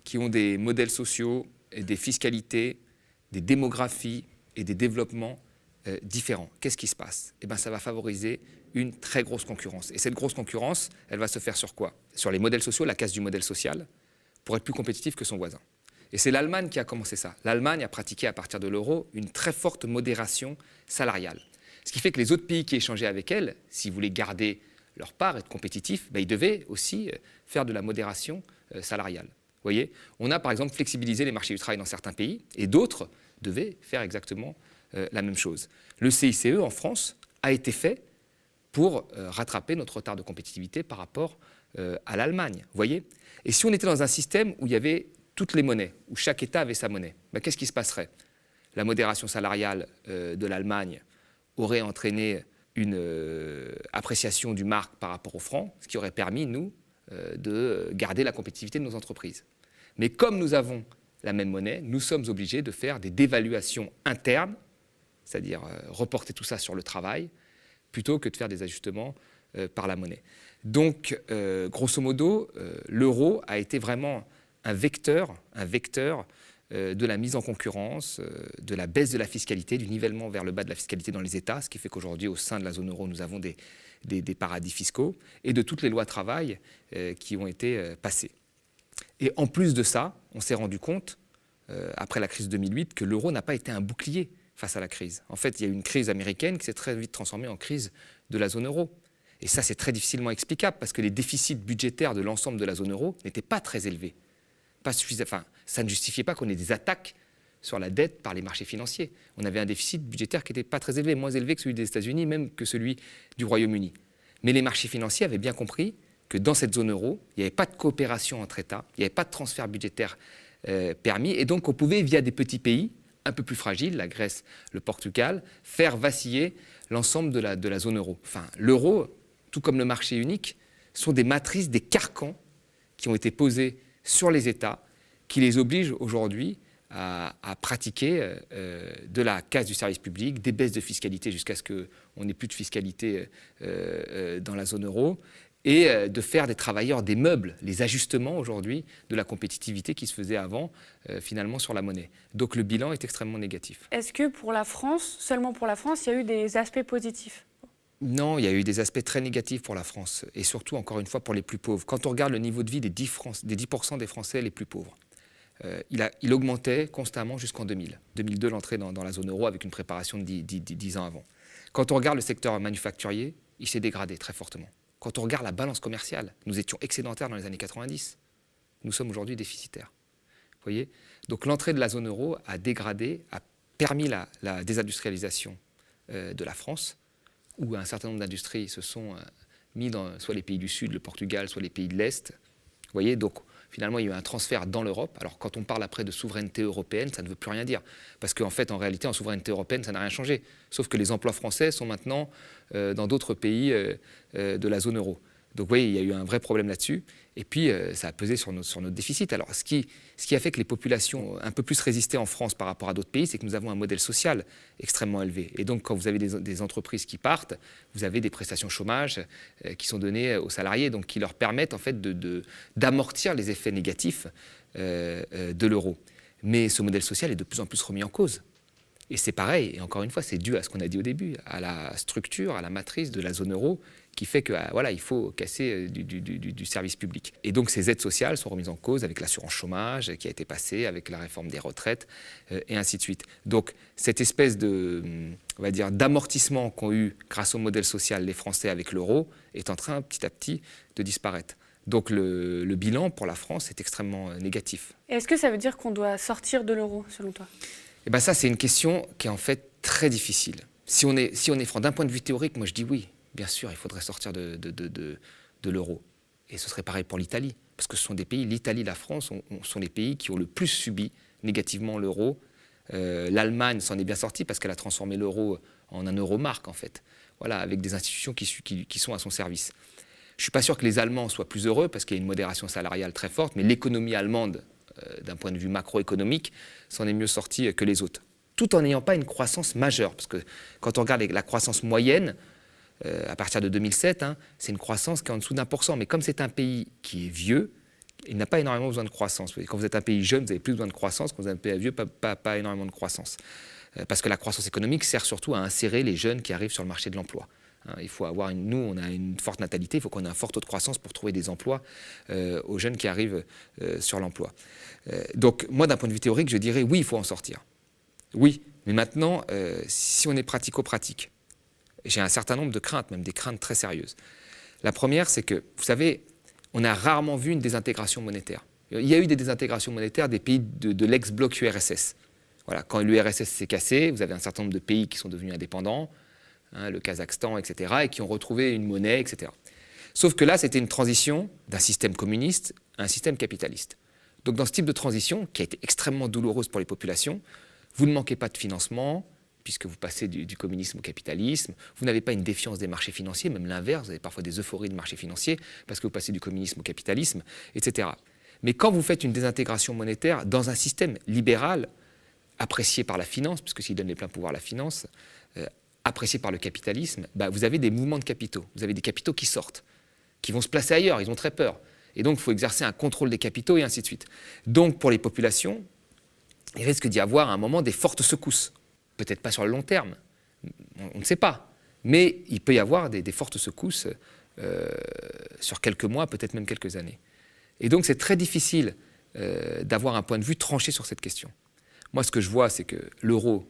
qui ont des modèles sociaux, des fiscalités, des démographies et des développements différents, qu'est-ce qui se passe? Eh bien, ça va favoriser une très grosse concurrence. Et cette grosse concurrence, elle va se faire sur quoi? Sur les modèles sociaux, la casse du modèle social, pour être plus compétitif que son voisin. Et c'est l'Allemagne qui a commencé ça. L'Allemagne a pratiqué à partir de l'euro une très forte modération salariale. Ce qui fait que les autres pays qui échangeaient avec elle, s'ils voulaient garder leur part, être compétitifs, ben, ils devaient aussi euh, faire de la modération euh, salariale. Vous voyez? On a par exemple flexibilisé les marchés du travail dans certains pays et d'autres devaient faire exactement euh, la même chose. Le CICE en France a été fait pour euh, rattraper notre retard de compétitivité par rapport euh, à l'Allemagne. voyez? Et si on était dans un système où il y avait toutes les monnaies, où chaque État avait sa monnaie, ben, qu'est-ce qui se passerait? La modération salariale euh, de l'Allemagne aurait entraîné une appréciation du marque par rapport au franc, ce qui aurait permis, nous, de garder la compétitivité de nos entreprises. Mais comme nous avons la même monnaie, nous sommes obligés de faire des dévaluations internes, c'est-à-dire reporter tout ça sur le travail, plutôt que de faire des ajustements par la monnaie. Donc, grosso modo, l'euro a été vraiment un vecteur, un vecteur euh, de la mise en concurrence, euh, de la baisse de la fiscalité, du nivellement vers le bas de la fiscalité dans les États, ce qui fait qu'aujourd'hui, au sein de la zone euro, nous avons des, paradis fiscaux, et de toutes les lois travail euh, qui ont été passées. Et en plus de ça, on s'est rendu compte, après la crise 2008, que l'euro n'a pas été un bouclier face à la crise. En fait, il y a eu une crise américaine qui s'est très vite transformée en crise de la zone euro. Et ça, c'est très difficilement explicable parce que les déficits budgétaires de l'ensemble de la zone euro n'étaient pas très élevés pas Enfin, ça ne justifiait pas qu'on ait des attaques sur la dette par les marchés financiers. On avait un déficit budgétaire qui n'était pas très élevé, moins élevé que celui des États-Unis, même que celui du Royaume-Uni. Mais les marchés financiers avaient bien compris que dans cette zone euro, il n'y avait pas de coopération entre États, il n'y avait pas de transfert budgétaire euh, permis, et donc on pouvait, via des petits pays un peu plus fragiles, la Grèce, le Portugal, faire vaciller l'ensemble de la, zone euro. Enfin, l'euro, tout comme le marché unique, sont des matrices, des carcans qui ont été posés sur les États qui les obligent aujourd'hui à, pratiquer euh, euh, de la casse du service public, des baisses de fiscalité jusqu'à ce qu'on n'ait plus de fiscalité euh, dans la zone euro, et de faire des travailleurs des meubles, les ajustements aujourd'hui de la compétitivité qui se faisait avant, finalement, sur la monnaie. Donc le bilan est extrêmement négatif. Est-ce que pour la France, seulement pour la France, il y a eu des aspects positifs? Non, il y a eu des aspects très négatifs pour la France, et surtout, encore une fois, pour les plus pauvres. Quand on regarde le niveau de vie des 10%, des, 10 des Français les plus pauvres, euh, il, a, il, augmentait constamment jusqu'en 2000. 2002, l'entrée dans, la zone euro avec une préparation de 10, ans avant. Quand on regarde le secteur manufacturier, il s'est dégradé très fortement. Quand on regarde la balance commerciale, nous étions excédentaires dans les années 90. Nous sommes aujourd'hui déficitaires. Vous voyez? Donc l'entrée de la zone euro a dégradé, a permis la, désindustrialisation euh, de la France où un certain nombre d'industries se sont euh, mis dans soit les pays du Sud, le Portugal, soit les pays de l'Est. Vous voyez, donc finalement, il y a eu un transfert dans l'Europe. Alors quand on parle après de souveraineté européenne, ça ne veut plus rien dire. Parce qu'en fait, en réalité, en souveraineté européenne, ça n'a rien changé. Sauf que les emplois français sont maintenant euh, dans d'autres pays euh, de la zone euro. Donc voyez, il y a eu un vrai problème là-dessus. Et puis, euh, ça a pesé sur notre, déficit. Alors, ce qui, a fait que les populations un peu plus résisté en France par rapport à d'autres pays, c'est que nous avons un modèle social extrêmement élevé. Et donc, quand vous avez des, entreprises qui partent, vous avez des prestations chômage euh, qui sont données aux salariés, donc qui leur permettent en fait d'amortir les effets négatifs euh, de l'euro. Mais ce modèle social est de plus en plus remis en cause. Et c'est pareil, et encore une fois, c'est dû à ce qu'on a dit au début, à la structure, à la matrice de la zone euro qui fait que ah, voilà, il faut casser euh, du, service public. Et donc ces aides sociales sont remises en cause avec l'assurance chômage qui a été passée, avec la réforme des retraites, euh, et ainsi de suite. Donc cette espèce de, on va dire, d'amortissement qu'ont eu grâce au modèle social les Français avec l'euro est en train petit à petit de disparaître. Donc le, bilan pour la France est extrêmement euh, négatif. Est-ce que ça veut dire qu'on doit sortir de l'euro, selon toi? Eh bien ça, c'est une question qui est en fait très difficile. Si on est, si on est franc, d'un point de vue théorique, moi je dis oui bien sûr, il faudrait sortir de, l'euro. Et ce serait pareil pour l'Italie, parce que ce sont des pays, l'Italie, la France, sont les pays qui ont le plus subi négativement l'euro. Euh, L'Allemagne s'en est bien sortie parce qu'elle a transformé l'euro en un euro-marque, en fait, voilà, avec des institutions qui, qui, sont à son service. Je ne suis pas sûr que les Allemands soient plus heureux parce qu'il y a une modération salariale très forte, mais l'économie allemande, euh, d'un point de vue macroéconomique, s'en est mieux sortie que les autres. Tout en n'ayant pas une croissance majeure, parce que quand on regarde la croissance moyenne, euh, à partir de 2007, hein, c'est une croissance qui est en dessous d'un pour cent. Mais comme c'est un pays qui est vieux, il n'a pas énormément besoin de croissance. Quand vous êtes un pays jeune, vous avez plus besoin de croissance. Quand vous êtes un pays vieux, pas, énormément de croissance. Euh, parce que la croissance économique sert surtout à insérer les jeunes qui arrivent sur le marché de l'emploi. Hein, il faut avoir nous, on a une forte natalité, il faut qu'on ait un fort taux de croissance pour trouver des emplois euh, aux jeunes qui arrivent sur l'emploi. donc, moi, d'un point de vue théorique, je dirais oui, il faut en sortir. Oui, mais maintenant, si on est pratico-pratique, j'ai un certain nombre de craintes, même des craintes très sérieuses. La première, c'est que, vous savez, on a rarement vu une désintégration monétaire. Il y a eu des désintégrations monétaires des pays de, l'ex-bloc URSS. Voilà, quand l'URSS s'est cassé, vous avez un certain nombre de pays qui sont devenus indépendants, hein, le Kazakhstan, etc., et qui ont retrouvé une monnaie, etc. Sauf que là, c'était une transition d'un système communiste à un système capitaliste. Donc dans ce type de transition, qui a été extrêmement douloureuse pour les populations, vous ne manquez pas de financement, puisque vous passez du, communisme au capitalisme. Vous n'avez pas une défiance des marchés financiers, même l'inverse, vous avez parfois des euphories de marchés financiers, parce que vous passez du communisme au capitalisme, etc. Mais quand vous faites une désintégration monétaire dans un système libéral, apprécié par la finance, puisque s'il donne les pleins pouvoirs à la finance, euh, apprécié par le capitalisme, bah, vous avez des mouvements de capitaux. Vous avez des capitaux qui sortent, qui vont se placer ailleurs, ils ont très peur. Et donc, il faut exercer un contrôle des capitaux et ainsi de suite. Donc, pour les populations, il risque d'y avoir à un moment des fortes secousses. Peut-être pas sur le long terme, on ne sait pas. Mais il peut y avoir des, fortes secousses euh, sur quelques mois, peut-être même quelques années. Et donc, c'est très difficile euh, d'avoir un point de vue tranché sur cette question. Moi, ce que je vois, c'est que l'euro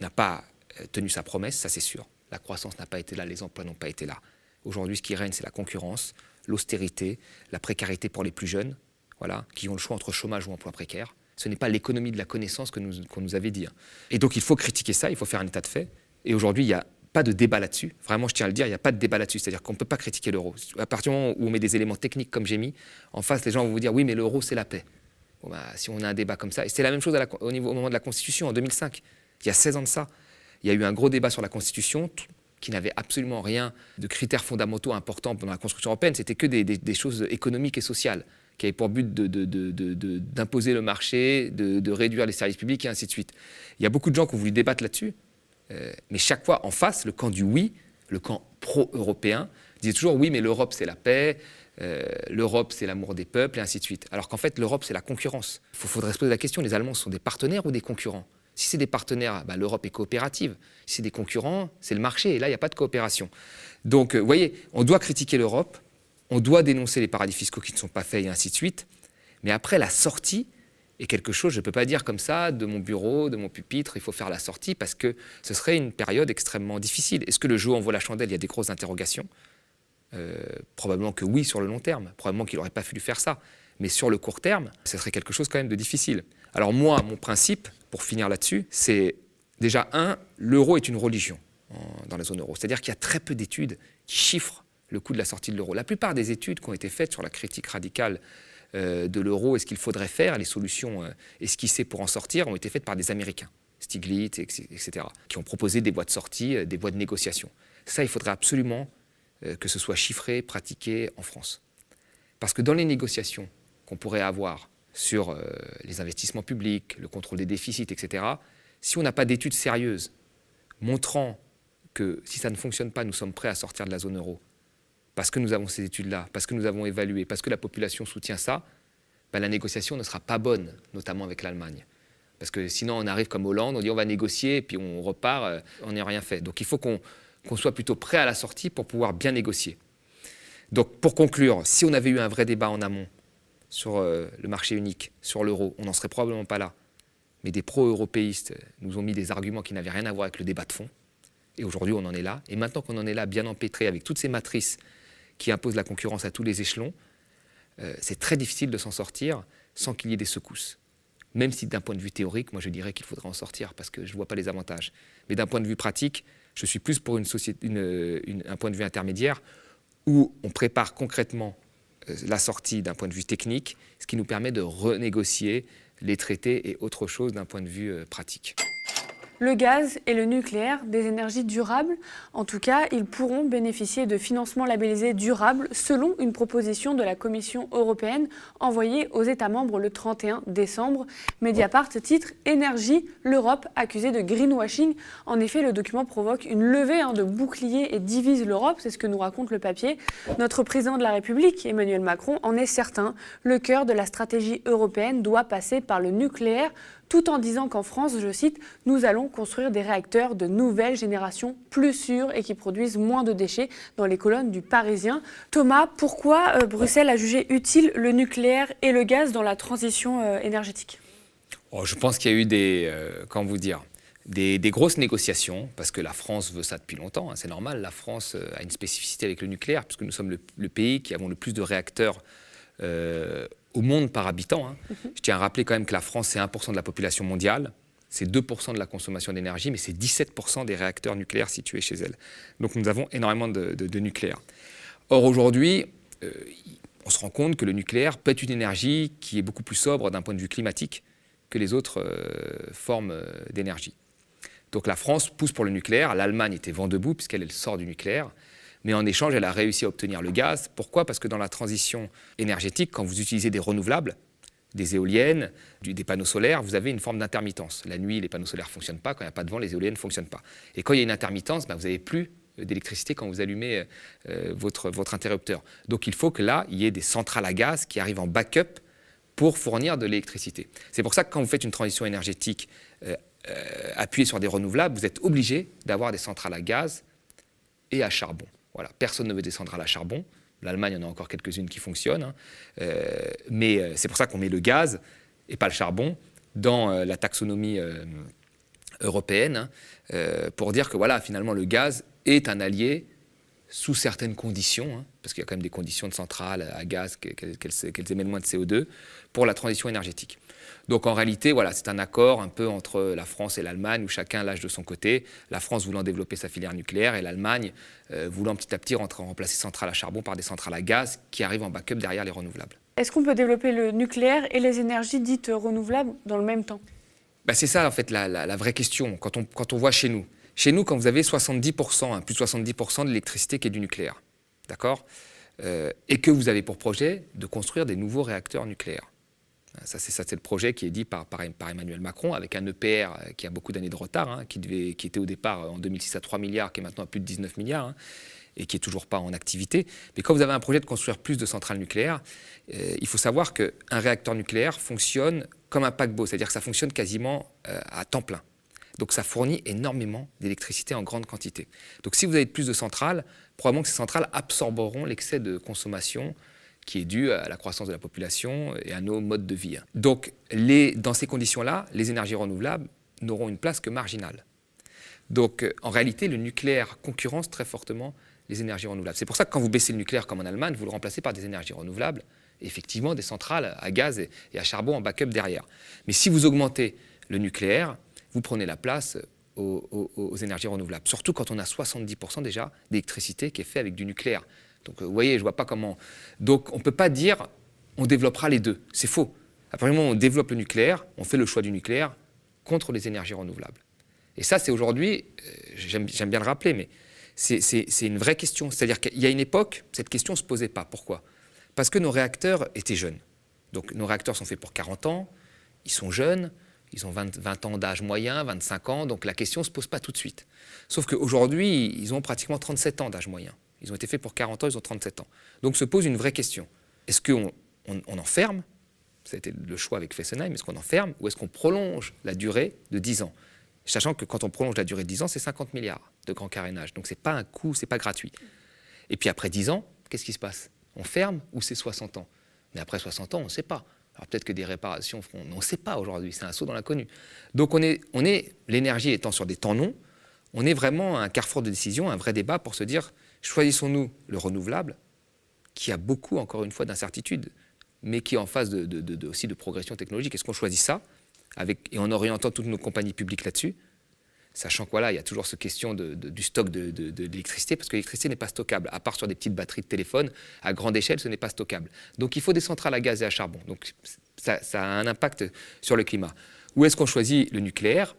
n'a pas euh, tenu sa promesse, ça c'est sûr. La croissance n'a pas été là, les emplois n'ont pas été là. Aujourd'hui, ce qui règne, c'est la concurrence, l'austérité, la précarité pour les plus jeunes, voilà, qui ont le choix entre chômage ou emploi précaire. Ce n'est pas l'économie de la connaissance qu'on nous, nous, avait dit. Hein. Et donc, il faut critiquer ça, il faut faire un état de fait. Et aujourd'hui, il n'y a pas de débat là-dessus. Vraiment, je tiens à le dire, il n'y a pas de débat là-dessus. C'est-à-dire qu'on ne peut pas critiquer l'euro. À partir du moment où on met des éléments techniques comme j'ai mis, en face, les gens vont vous dire oui, mais l'euro, c'est la paix. Bah, si on a un débat comme ça, et c'était la même chose au, niveau, au moment de la Constitution en 2005, il y a 16 ans de ça, il y a eu un gros débat sur la Constitution qui n'avait absolument rien de critères fondamentaux importants dans la construction européenne, c'était que des, choses économiques et sociales qui avaient pour but d'imposer le marché, de, réduire les services publics et ainsi de suite. Il y a beaucoup de gens qui ont voulu débattre là-dessus, euh, mais chaque fois en face, le camp du oui, le camp pro-européen, disait toujours oui, mais l'Europe c'est la paix, euh, l'Europe, c'est l'amour des peuples, et ainsi de suite. Alors qu'en fait, l'Europe, c'est la concurrence. Il faudrait se poser la question, les Allemands sont des partenaires ou des concurrents? Si c'est des partenaires, bah, l'Europe est coopérative. Si c'est des concurrents, c'est le marché, et là, il n'y a pas de coopération. Donc, euh, vous voyez, on doit critiquer l'Europe, on doit dénoncer les paradis fiscaux qui ne sont pas faits, et ainsi de suite. Mais après, la sortie est quelque chose, je ne peux pas dire comme ça, de mon bureau, de mon pupitre, il faut faire la sortie, parce que ce serait une période extrêmement difficile. Est-ce que le jeu envoie la chandelle Il y a des grosses interrogations? Euh, probablement que oui sur le long terme, probablement qu'il n'aurait pas fallu faire ça. Mais sur le court terme, ce serait quelque chose quand même de difficile. Alors moi, mon principe, pour finir là-dessus, c'est déjà un, l'euro est une religion dans la zone euro. C'est-à-dire qu'il y a très peu d'études qui chiffrent le coût de la sortie de l'euro. La plupart des études qui ont été faites sur la critique radicale euh, de l'euro et ce qu'il faudrait faire, les solutions euh, esquissées pour en sortir, ont été faites par des Américains, Stiglitz, etc., qui ont proposé des voies de sortie, des voies de négociation. Ça, il faudrait absolument euh, que ce soit chiffré, pratiqué en France. Parce que dans les négociations qu'on pourrait avoir sur euh, les investissements publics, le contrôle des déficits, etc., si on n'a pas d'études sérieuses montrant que si ça ne fonctionne pas, nous sommes prêts à sortir de la zone euro, parce que nous avons ces études-là, parce que nous avons évalué, parce que la population soutient ça, ben, la négociation ne sera pas bonne, notamment avec l'Allemagne. Parce que sinon, on arrive comme Hollande, on dit on va négocier, puis on repart, euh, on n'a rien fait. Donc il faut qu'on qu'on soit plutôt prêt à la sortie pour pouvoir bien négocier. Donc pour conclure, si on avait eu un vrai débat en amont sur euh, le marché unique, sur l'euro, on n'en serait probablement pas là. Mais des pro-européistes nous ont mis des arguments qui n'avaient rien à voir avec le débat de fond. Et aujourd'hui, on en est là. Et maintenant qu'on en est là, bien empêtré, avec toutes ces matrices qui imposent la concurrence à tous les échelons, euh, c'est très difficile de s'en sortir sans qu'il y ait des secousses. Même si d'un point de vue théorique, moi je dirais qu'il faudrait en sortir parce que je ne vois pas les avantages. Mais d'un point de vue pratique, je suis plus pour une société, un point de vue intermédiaire où on prépare concrètement euh, la sortie d'un point de vue technique, ce qui nous permet de renégocier les traités et autre chose d'un point de vue euh, pratique le gaz et le nucléaire, des énergies durables. En tout cas, ils pourront bénéficier de financements labellisés durables selon une proposition de la Commission européenne envoyée aux États membres le 31 décembre. Mediapart titre Énergie, l'Europe accusée de greenwashing. En effet, le document provoque une levée hein, de boucliers et divise l'Europe, c'est ce que nous raconte le papier. Notre président de la République, Emmanuel Macron, en est certain. Le cœur de la stratégie européenne doit passer par le nucléaire tout en disant qu'en France, je cite, nous allons construire des réacteurs de nouvelle génération plus sûrs et qui produisent moins de déchets dans les colonnes du Parisien. Thomas, pourquoi euh, Bruxelles a jugé utile le nucléaire et le gaz dans la transition euh, énergétique? Oh, Je pense qu'il y a eu des, euh, comment vous dire, des, grosses négociations, parce que la France veut ça depuis longtemps, hein, c'est normal. La France a une spécificité avec le nucléaire, puisque nous sommes le, pays qui avons le plus de réacteurs au monde par habitant. Hein. Mhm. Je tiens à rappeler quand même que la France, c'est 1% de la population mondiale, c'est 2% de la consommation d'énergie, mais c'est 17% des réacteurs nucléaires situés chez elle. Donc nous avons énormément de, nucléaire. Or aujourd'hui, euh, on se rend compte que le nucléaire peut être une énergie qui est beaucoup plus sobre d'un point de vue climatique que les autres euh, formes euh, d'énergie. Donc la France pousse pour le nucléaire, l'Allemagne était vent debout puisqu'elle sort du nucléaire, mais en échange, elle a réussi à obtenir le gaz. Pourquoi? Parce que dans la transition énergétique, quand vous utilisez des renouvelables, des éoliennes, des panneaux solaires, vous avez une forme d'intermittence. La nuit, les panneaux solaires ne fonctionnent pas, quand il n'y a pas de vent, les éoliennes ne fonctionnent pas. Et quand il y a une intermittence, ben, vous n'avez plus d'électricité quand vous allumez euh, votre, votre interrupteur. Donc il faut que là, il y ait des centrales à gaz qui arrivent en backup pour fournir de l'électricité. C'est pour ça que quand vous faites une transition énergétique euh, euh, appuyée sur des renouvelables, vous êtes obligé d'avoir des centrales à gaz et à charbon. Personne ne veut des centrales à charbon. L'Allemagne en a encore quelques-unes qui fonctionnent. Hein. mais c'est pour ça qu'on met le gaz et pas le charbon dans la taxonomie européenne hein, pour dire que voilà, finalement, le gaz est un allié sous certaines conditions, hein, parce qu'il y a quand même des conditions de centrale à gaz, qu'elles émettent moins de CO2, pour la transition énergétique. Donc en réalité, voilà, c'est un accord un peu entre la France et l'Allemagne, où chacun lâche de son côté, la France voulant développer sa filière nucléaire et l'Allemagne euh, voulant petit à petit remplacer centrales à charbon par des centrales à gaz qui arrivent en backup derrière les renouvelables. Est-ce qu'on peut développer le nucléaire et les énergies dites renouvelables dans le même temps? Bah, C'est ça en fait la, vraie question, quand on, quand on voit chez nous. Chez nous, quand vous avez 70%, hein, plus de 70% de l'électricité qui est du nucléaire, d'accord euh, Et que vous avez pour projet de construire des nouveaux réacteurs nucléaires. C'est ça, c'est le projet qui est dit par, Emmanuel Macron, avec un EPR euh, qui a beaucoup d'années de retard, hein, qui, était au départ en 2006 à 3 milliards, qui est maintenant à plus de 19 milliards. Hein, et qui n'est toujours pas en activité. Mais quand vous avez un projet de construire plus de centrales nucléaires, euh, il faut savoir qu'un réacteur nucléaire fonctionne comme un paquebot, c'est-à-dire que ça fonctionne quasiment à temps plein. Donc ça fournit énormément d'électricité en grande quantité. Donc si vous avez plus de centrales, probablement que ces centrales absorberont l'excès de consommation qui est dû à la croissance de la population et à nos modes de vie. Donc dans ces conditions-là, les énergies renouvelables n'auront une place que marginale. Donc en réalité, le nucléaire concurrence très fortement les énergies renouvelables. C'est pour ça que quand vous baissez le nucléaire comme en Allemagne, vous le remplacez par des énergies renouvelables, effectivement des centrales à gaz et à charbon en backup derrière. Mais si vous augmentez le nucléaire, vous prenez la place aux, énergies renouvelables. Surtout quand on a 70% déjà d'électricité qui est faite avec du nucléaire. Donc euh, vous voyez, je ne vois pas comment. Donc on ne peut pas dire on développera les deux. C'est faux. À partir du moment où on développe le nucléaire, on fait le choix du nucléaire contre les énergies renouvelables. Et ça, c'est aujourd'hui, euh, j'aime bien le rappeler, mais c'est une vraie question. C'est-à-dire qu'il y a une époque, cette question ne se posait pas. Pourquoi? Parce que nos réacteurs étaient jeunes. Donc nos réacteurs sont faits pour 40 ans, ils sont jeunes, ils ont 20, ans d'âge moyen, 25 ans, donc la question ne se pose pas tout de suite. Sauf qu'aujourd'hui, ils ont pratiquement 37 ans d'âge moyen. Ils ont été faits pour 40 ans, ils ont 37 ans. Donc se pose une vraie question. Est-ce qu'on on, enferme? Ça a été le choix avec Fessenheim. Est-ce qu'on enferme ou est-ce qu'on prolonge la durée de 10 ans? Sachant que quand on prolonge la durée de 10 ans, c'est 50 milliards de grand carénage. Donc ce n'est pas un coût, ce n'est pas gratuit. Et puis après 10 ans, qu'est-ce qui se passe? On ferme ou c'est 60 ans? Mais après 60 ans, on ne sait pas. Alors peut-être que des réparations on ne sait pas aujourd'hui, c'est un saut dans l'inconnu. Donc on est, l'énergie étant sur des temps longs, on est vraiment à un carrefour de décision, un vrai débat pour se dire, choisissons-nous le renouvelable, qui a beaucoup, encore une fois, d'incertitudes, mais qui est en phase aussi de progression technologique. Est-ce qu'on choisit ça, et en orientant toutes nos compagnies publiques là-dessus Sachant que voilà, il y a toujours cette question du stock de, l'électricité, parce que l'électricité n'est pas stockable, à part sur des petites batteries de téléphone, à grande échelle, ce n'est pas stockable. Donc il faut des centrales à gaz et à charbon. Donc ça, a un impact sur le climat. Où est-ce qu'on choisit le nucléaire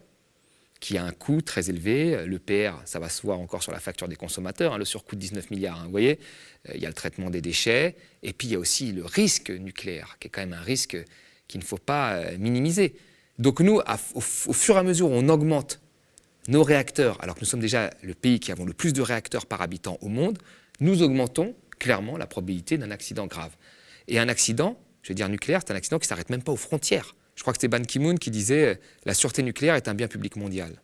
qui a un coût très élevé? Le PR, ça va se voir encore sur la facture des consommateurs, hein, le surcoût de 19 milliards. Hein, vous voyez, euh, il y a le traitement des déchets, et puis il y a aussi le risque nucléaire, qui est quand même un risque qu'il ne faut pas euh, minimiser. Donc nous, au, fur et à mesure où on augmente nos réacteurs, alors que nous sommes déjà le pays qui avons le plus de réacteurs par habitant au monde, nous augmentons clairement la probabilité d'un accident grave. Et un accident, je veux dire nucléaire, c'est un accident qui ne s'arrête même pas aux frontières. Je crois que c'était Ban Ki-moon qui disait euh, la sûreté nucléaire est un bien public mondial.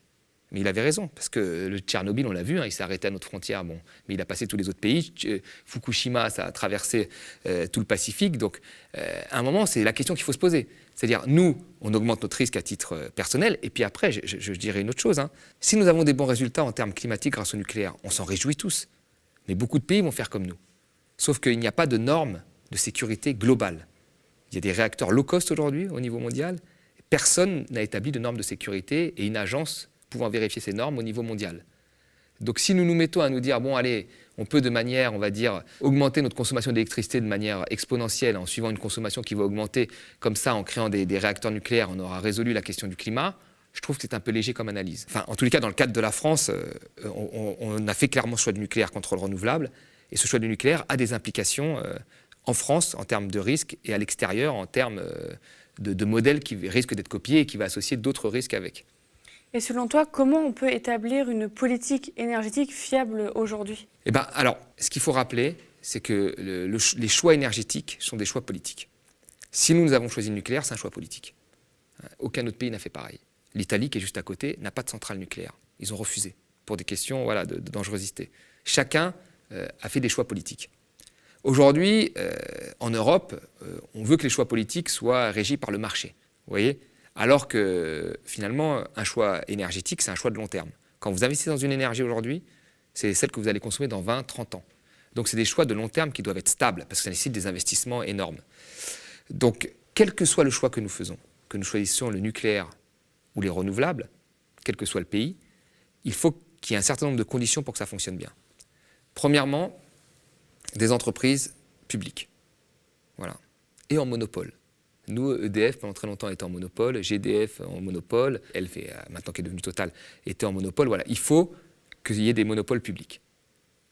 Mais il avait raison, parce que le Tchernobyl, on l'a vu, hein, il s'est arrêté à notre frontière, bon, mais il a passé tous les autres pays. Euh, Fukushima, ça a traversé euh, tout le Pacifique. Donc, à un moment, c'est la question qu'il faut se poser. C'est-à-dire, nous, on augmente notre risque à titre euh, personnel, et puis après, je, dirais une autre chose. Hein. Si nous avons des bons résultats en termes climatiques grâce au nucléaire, on s'en réjouit tous. Mais beaucoup de pays vont faire comme nous. Sauf qu'il n'y a pas de normes de sécurité globale. Il y a des réacteurs low cost aujourd'hui au niveau mondial. Personne n'a établi de normes de sécurité et une agence pouvant vérifier ces normes au niveau mondial. Donc si nous nous mettons à nous dire, bon allez, on peut de manière, on va dire, augmenter notre consommation d'électricité de manière exponentielle en suivant une consommation qui va augmenter, comme ça en créant des, réacteurs nucléaires, on aura résolu la question du climat, je trouve que c'est un peu léger comme analyse. Enfin, en tous les cas, dans le cadre de la France, euh, on, a fait clairement ce choix du nucléaire contre le renouvelable. Et ce choix du nucléaire a des implications euh, en France en termes de risques et à l'extérieur en termes euh, de, de modèles qui risquent d'être copiés et qui va associer d'autres risques avec. Et selon toi, comment on peut établir une politique énergétique fiable aujourd'hui? Eh bien, alors, ce qu'il faut rappeler, c'est que les choix énergétiques sont des choix politiques. Si nous, avons choisi le nucléaire, c'est un choix politique. Aucun autre pays n'a fait pareil. L'Italie, qui est juste à côté, n'a pas de centrale nucléaire. Ils ont refusé pour des questions de, dangerosité. Chacun euh, a fait des choix politiques. Aujourd'hui, euh, en Europe, euh, on veut que les choix politiques soient régis par le marché. Vous voyez? Alors que finalement, un choix énergétique, c'est un choix de long terme. Quand vous investissez dans une énergie aujourd'hui, c'est celle que vous allez consommer dans 20, 30 ans. Donc c'est des choix de long terme qui doivent être stables, parce que ça nécessite des investissements énormes. Donc, quel que soit le choix que nous faisons, que nous choisissions le nucléaire ou les renouvelables, quel que soit le pays, il faut qu'il y ait un certain nombre de conditions pour que ça fonctionne bien. Premièrement, des entreprises publiques. Voilà. Et en monopole. Nous, EDF, pendant très longtemps, était en monopole, GDF en monopole, LV, maintenant qui est devenu Total, était en monopole. Voilà. Il faut qu'il y ait des monopoles publics.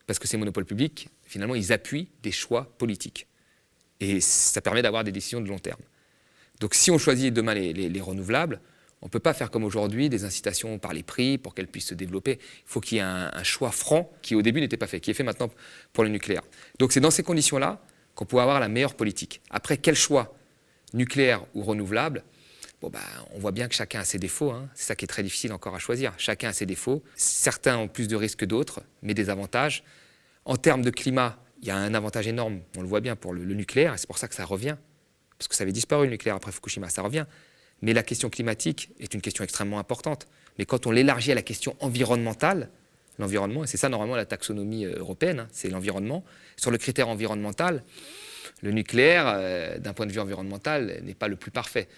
Parce que ces monopoles publics, finalement, ils appuient des choix politiques. Et ça permet d'avoir des décisions de long terme. Donc si on choisit demain les, renouvelables, on ne peut pas faire comme aujourd'hui des incitations par les prix pour qu'elles puissent se développer. Il faut qu'il y ait un, choix franc qui au début n'était pas fait, qui est fait maintenant pour le nucléaire. Donc c'est dans ces conditions-là qu'on peut avoir la meilleure politique. Après, quel choix Nucléaire ou renouvelable Bon, bah, on voit bien que chacun a ses défauts. Hein. C'est ça qui est très difficile encore à choisir. Chacun a ses défauts. Certains ont plus de risques que d'autres, mais des avantages. En termes de climat, il y a un avantage énorme, on le voit bien pour le, nucléaire, et c'est pour ça que ça revient. Parce que ça avait disparu le nucléaire après Fukushima, ça revient. Mais la question climatique est une question extrêmement importante. Mais quand on l'élargit à la question environnementale, l'environnement, et c'est ça normalement la taxonomie euh, européenne, hein, c'est l'environnement, sur le critère environnemental, le nucléaire, euh, d'un point de vue environnemental, n'est pas le plus parfait.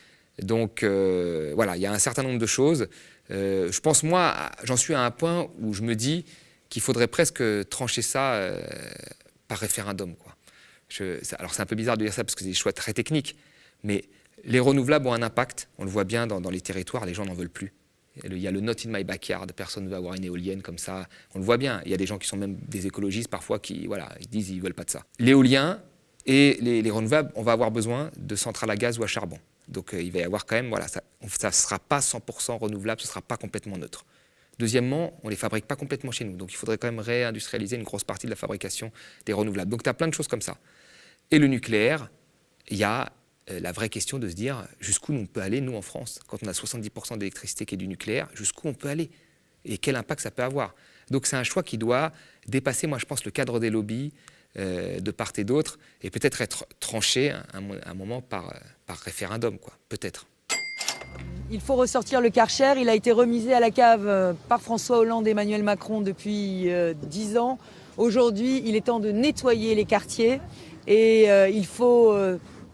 Donc euh, voilà, il y a un certain nombre de choses. je pense, moi, j'en suis à un point où je me dis qu'il faudrait presque trancher ça par référendum. Alors c'est un peu bizarre de dire ça parce que c'est des choix très techniques, mais les renouvelables ont un impact, on le voit bien dans, les territoires, les gens n'en veulent plus. Il y a le not in my backyard, personne ne veut avoir une éolienne comme ça, on le voit bien. Il y a des gens qui sont même des écologistes parfois qui voilà, ils disent qu'ils ne veulent pas de ça. L'éolien et les, renouvelables, on va avoir besoin de centrales à gaz ou à charbon. Donc euh, il va y avoir quand même, voilà, ça ne sera pas 100% renouvelable, ce ne sera pas complètement neutre. Deuxièmement, on ne les fabrique pas complètement chez nous. Donc il faudrait quand même réindustrialiser une grosse partie de la fabrication des renouvelables. Donc tu as plein de choses comme ça. Et le nucléaire, il y a euh, la vraie question de se dire jusqu'où on peut aller, nous, en France, quand on a 70% d'électricité qui est du nucléaire, jusqu'où on peut aller et quel impact ça peut avoir? Donc c'est un choix qui doit dépasser, moi je pense, le cadre des lobbies de part et d'autre et peut-être être tranché à un, moment par, par référendum, quoi, peut-être. Il faut ressortir le Karcher. Il a été remisé à la cave euh, par François Hollande et Emmanuel Macron depuis euh, dix ans. Aujourd'hui, il est temps de nettoyer les quartiers et euh, il faut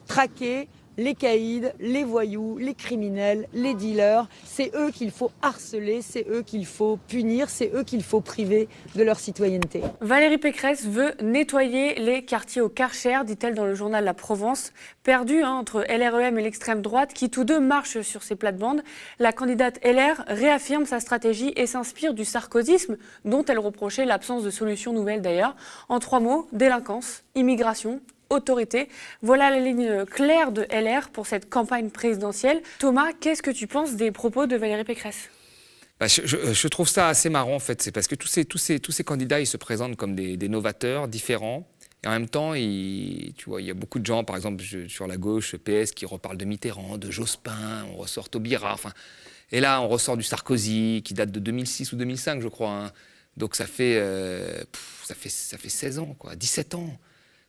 traquer les caïds, les voyous, les criminels, les dealers. C'est eux qu'il faut harceler, c'est eux qu'il faut punir, c'est eux qu'il faut priver de leur citoyenneté. Valérie Pécresse veut nettoyer les quartiers au Karcher, dit-elle dans le journal La Provence. Perdu hein, entre LREM et l'extrême droite, qui tous deux marchent sur ces plates-bandes, la candidate LR réaffirme sa stratégie et s'inspire du sarkozysme, dont elle reprochait l'absence de solution nouvelle d'ailleurs. En trois mots, délinquance, immigration autorité. Voilà la ligne claire de LR pour cette campagne présidentielle. Thomas, qu'est-ce que tu penses des propos de Valérie Pécresse? Bah, je, trouve ça assez marrant en fait, c'est parce que tous ces, candidats, ils se présentent comme des, novateurs différents. Et en même temps, il, tu vois, il y a beaucoup de gens, par exemple sur la gauche, PS, qui reparlent de Mitterrand, de Jospin, on ressort Taubira. Enfin, et là, on ressort du Sarkozy, qui date de 2006 ou 2005, je crois. Hein. Donc ça fait, euh, ça, fait, ça fait 16 ans, quoi, 17 ans.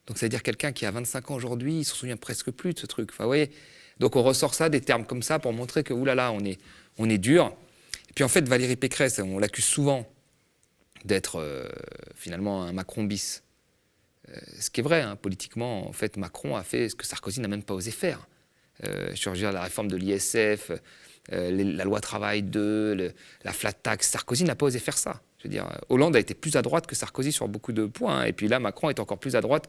Donc, c'est-à-dire quelqu'un qui a 25 ans aujourd'hui, il se souvient presque plus de ce truc. Enfin, voyez Donc, on ressort ça, des termes comme ça, pour montrer que, oulala, on est, on est dur. Et puis, en fait, Valérie Pécresse, on l'accuse souvent d'être euh, finalement un Macron bis. Euh, ce qui est vrai, hein, politiquement, en fait, Macron a fait ce que Sarkozy n'a même pas osé faire. Euh, sur la réforme de l'ISF, la loi travail 2, la flat tax, Sarkozy n'a pas osé faire ça. Je veux dire, Hollande a été plus à droite que Sarkozy sur beaucoup de points. Hein. et puis là, Macron est encore plus à droite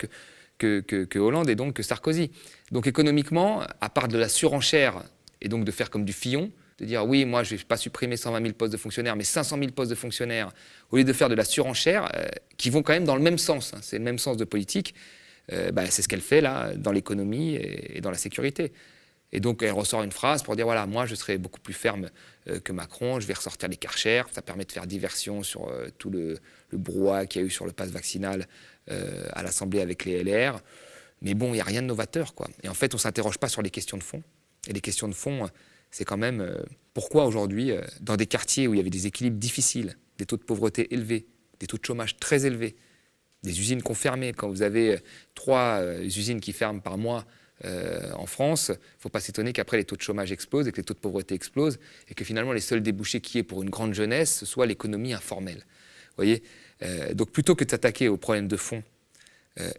que, Hollande et donc que Sarkozy. Donc économiquement, à part de la surenchère et donc de faire comme du Fillon, de dire oui, moi je ne vais pas supprimer 120 000 postes de fonctionnaires, mais 500 000 postes de fonctionnaires, au lieu de faire de la surenchère, euh, qui vont quand même dans le même sens, hein, c'est le même sens de politique, euh, bah, c'est ce qu'elle fait là dans l'économie et, dans la sécurité. Et donc elle ressort une phrase pour dire voilà, moi je serai beaucoup plus ferme euh, que Macron, je vais ressortir les karchers, ça permet de faire diversion sur tout le, brouhaha qu'il y a eu sur le pass vaccinal à l'Assemblée avec les LR. Mais bon, il n'y a rien de novateur. Quoi. Et en fait, on ne s'interroge pas sur les questions de fond. Et les questions de fond, c'est quand même euh, pourquoi aujourd'hui, euh, dans des quartiers où il y avait des équilibres difficiles, des taux de pauvreté élevés, des taux de chômage très élevés, des usines confirmées, quand vous avez euh, trois usines qui ferment par mois en France, il ne faut pas s'étonner qu'après les taux de chômage explosent et que les taux de pauvreté explosent et que finalement les seuls débouchés qui est pour une grande jeunesse, ce soit l'économie informelle. voyez Donc plutôt que de s'attaquer aux problèmes de fond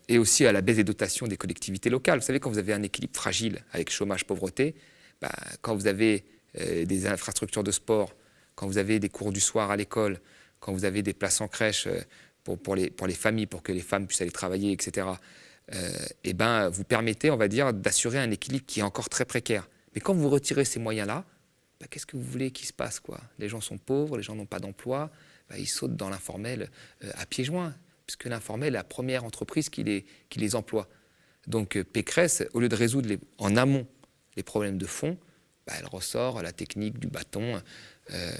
et aussi à la baisse des dotations des collectivités locales, vous savez, quand vous avez un équilibre fragile avec chômage, pauvreté, bah, quand vous avez euh, des infrastructures de sport, quand vous avez des cours du soir à l'école, quand vous avez des places en crèche euh, pour, les, familles, pour que les femmes puissent aller travailler, etc., euh, eh ben, vous permettez, on va dire, d'assurer un équilibre qui est encore très précaire. Mais quand vous retirez ces moyens-là, bah, qu'est-ce que vous voulez qu'il se passe quoi? Les gens sont pauvres, les gens n'ont pas d'emploi, bah, ils sautent dans l'informel à pieds joints, puisque l'informel est la première entreprise qui les, qui les emploie. Donc Pécresse, au lieu de résoudre en amont les problèmes de fond, bah, elle ressort la technique du bâton euh,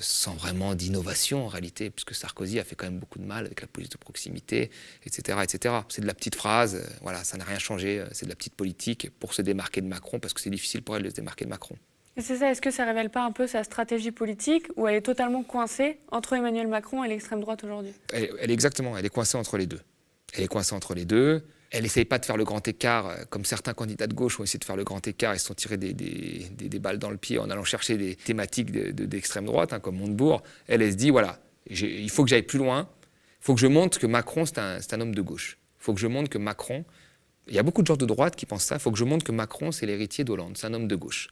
sans vraiment d'innovation en réalité, puisque Sarkozy a fait quand même beaucoup de mal avec la police de proximité, etc. etc. C'est de la petite phrase, euh, voilà, ça n'a rien changé, euh, c'est de la petite politique pour se démarquer de Macron, parce que c'est difficile pour elle de se démarquer de Macron. C'est ça, est-ce que ça révèle pas un peu sa stratégie politique, ou elle est totalement coincée entre Emmanuel Macron et l'extrême droite aujourd'hui? Elle, elle est exactement, elle est coincée entre les deux. Elle est coincée entre les deux. Elle n'essaye pas de faire le grand écart, euh, comme certains candidats de gauche ont essayé de faire le grand écart et se sont tirés des, balles dans le pied en allant chercher des thématiques d'extrême droite, hein, comme Montebourg. Elle, elle se dit, voilà, il faut que j'aille plus loin, il faut que je montre que Macron, c'est un, un, homme de gauche. Il faut que je montre que Macron, il y a beaucoup de gens de droite qui pensent ça, il faut que je montre que Macron, c'est l'héritier d'Hollande, c'est un homme de gauche.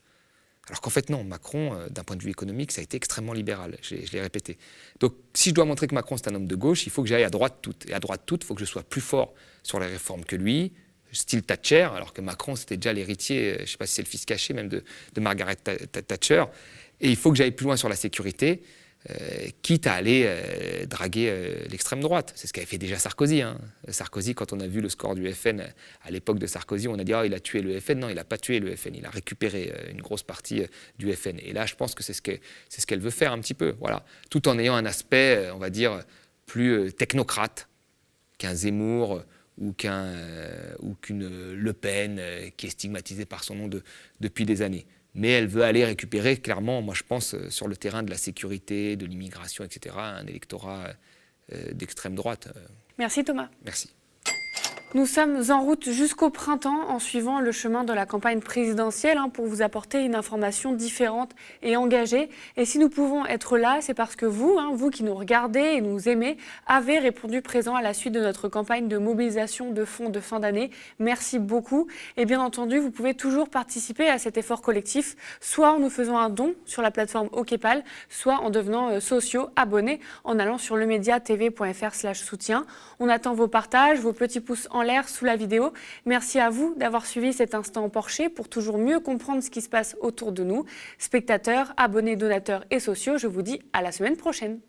Alors qu'en fait, non, Macron, euh, d'un point de vue économique, ça a été extrêmement libéral, je, l'ai répété. Donc, si je dois montrer que Macron, c'est un homme de gauche, il faut que j'aille à droite toute. Et à droite toute, il faut que je sois plus fort sur les réformes que lui, style Thatcher, alors que Macron, c'était déjà l'héritier, euh, je ne sais pas si c'est le fils caché même de, Margaret Thatcher. Et il faut que j'aille plus loin sur la sécurité. Euh, quitte à aller euh, draguer l'extrême droite. C'est ce qu'avait fait déjà Sarkozy. Hein. Sarkozy, quand on a vu le score du FN à l'époque de Sarkozy, on a dit oh, il a tué le FN. Non, il n'a pas tué le FN. Il a récupéré une grosse partie du FN. Et là, je pense que c'est ce qu'elle veut faire un petit peu. Voilà. Tout en ayant un aspect, on va dire, plus technocrate qu'un Zemmour ou qu'un ou qu'une Le Pen qui est stigmatisée par son nom de, depuis des années mais elle veut aller récupérer clairement, moi je pense, euh, sur le terrain de la sécurité, de l'immigration, etc., un électorat euh, d'extrême droite. Euh. Merci Thomas. Merci. Nous sommes en route jusqu'au printemps en suivant le chemin de la campagne présidentielle hein, pour vous apporter une information différente et engagée. Et si nous pouvons être là, c'est parce que vous, hein, vous qui nous regardez et nous aimez, avez répondu présent à la suite de notre campagne de mobilisation de fonds de fin d'année. Merci beaucoup. Et bien entendu, vous pouvez toujours participer à cet effort collectif, soit en nous faisant un don sur la plateforme OKPAL, soit en devenant euh, sociaux abonnés en allant sur lemediatv.fr soutien. On attend vos partages, vos petits pouces en l'air sous la vidéo. Merci à vous d'avoir suivi cet instant Porsche pour toujours mieux comprendre ce qui se passe autour de nous. Spectateurs, abonnés, donateurs et sociaux, je vous dis à la semaine prochaine.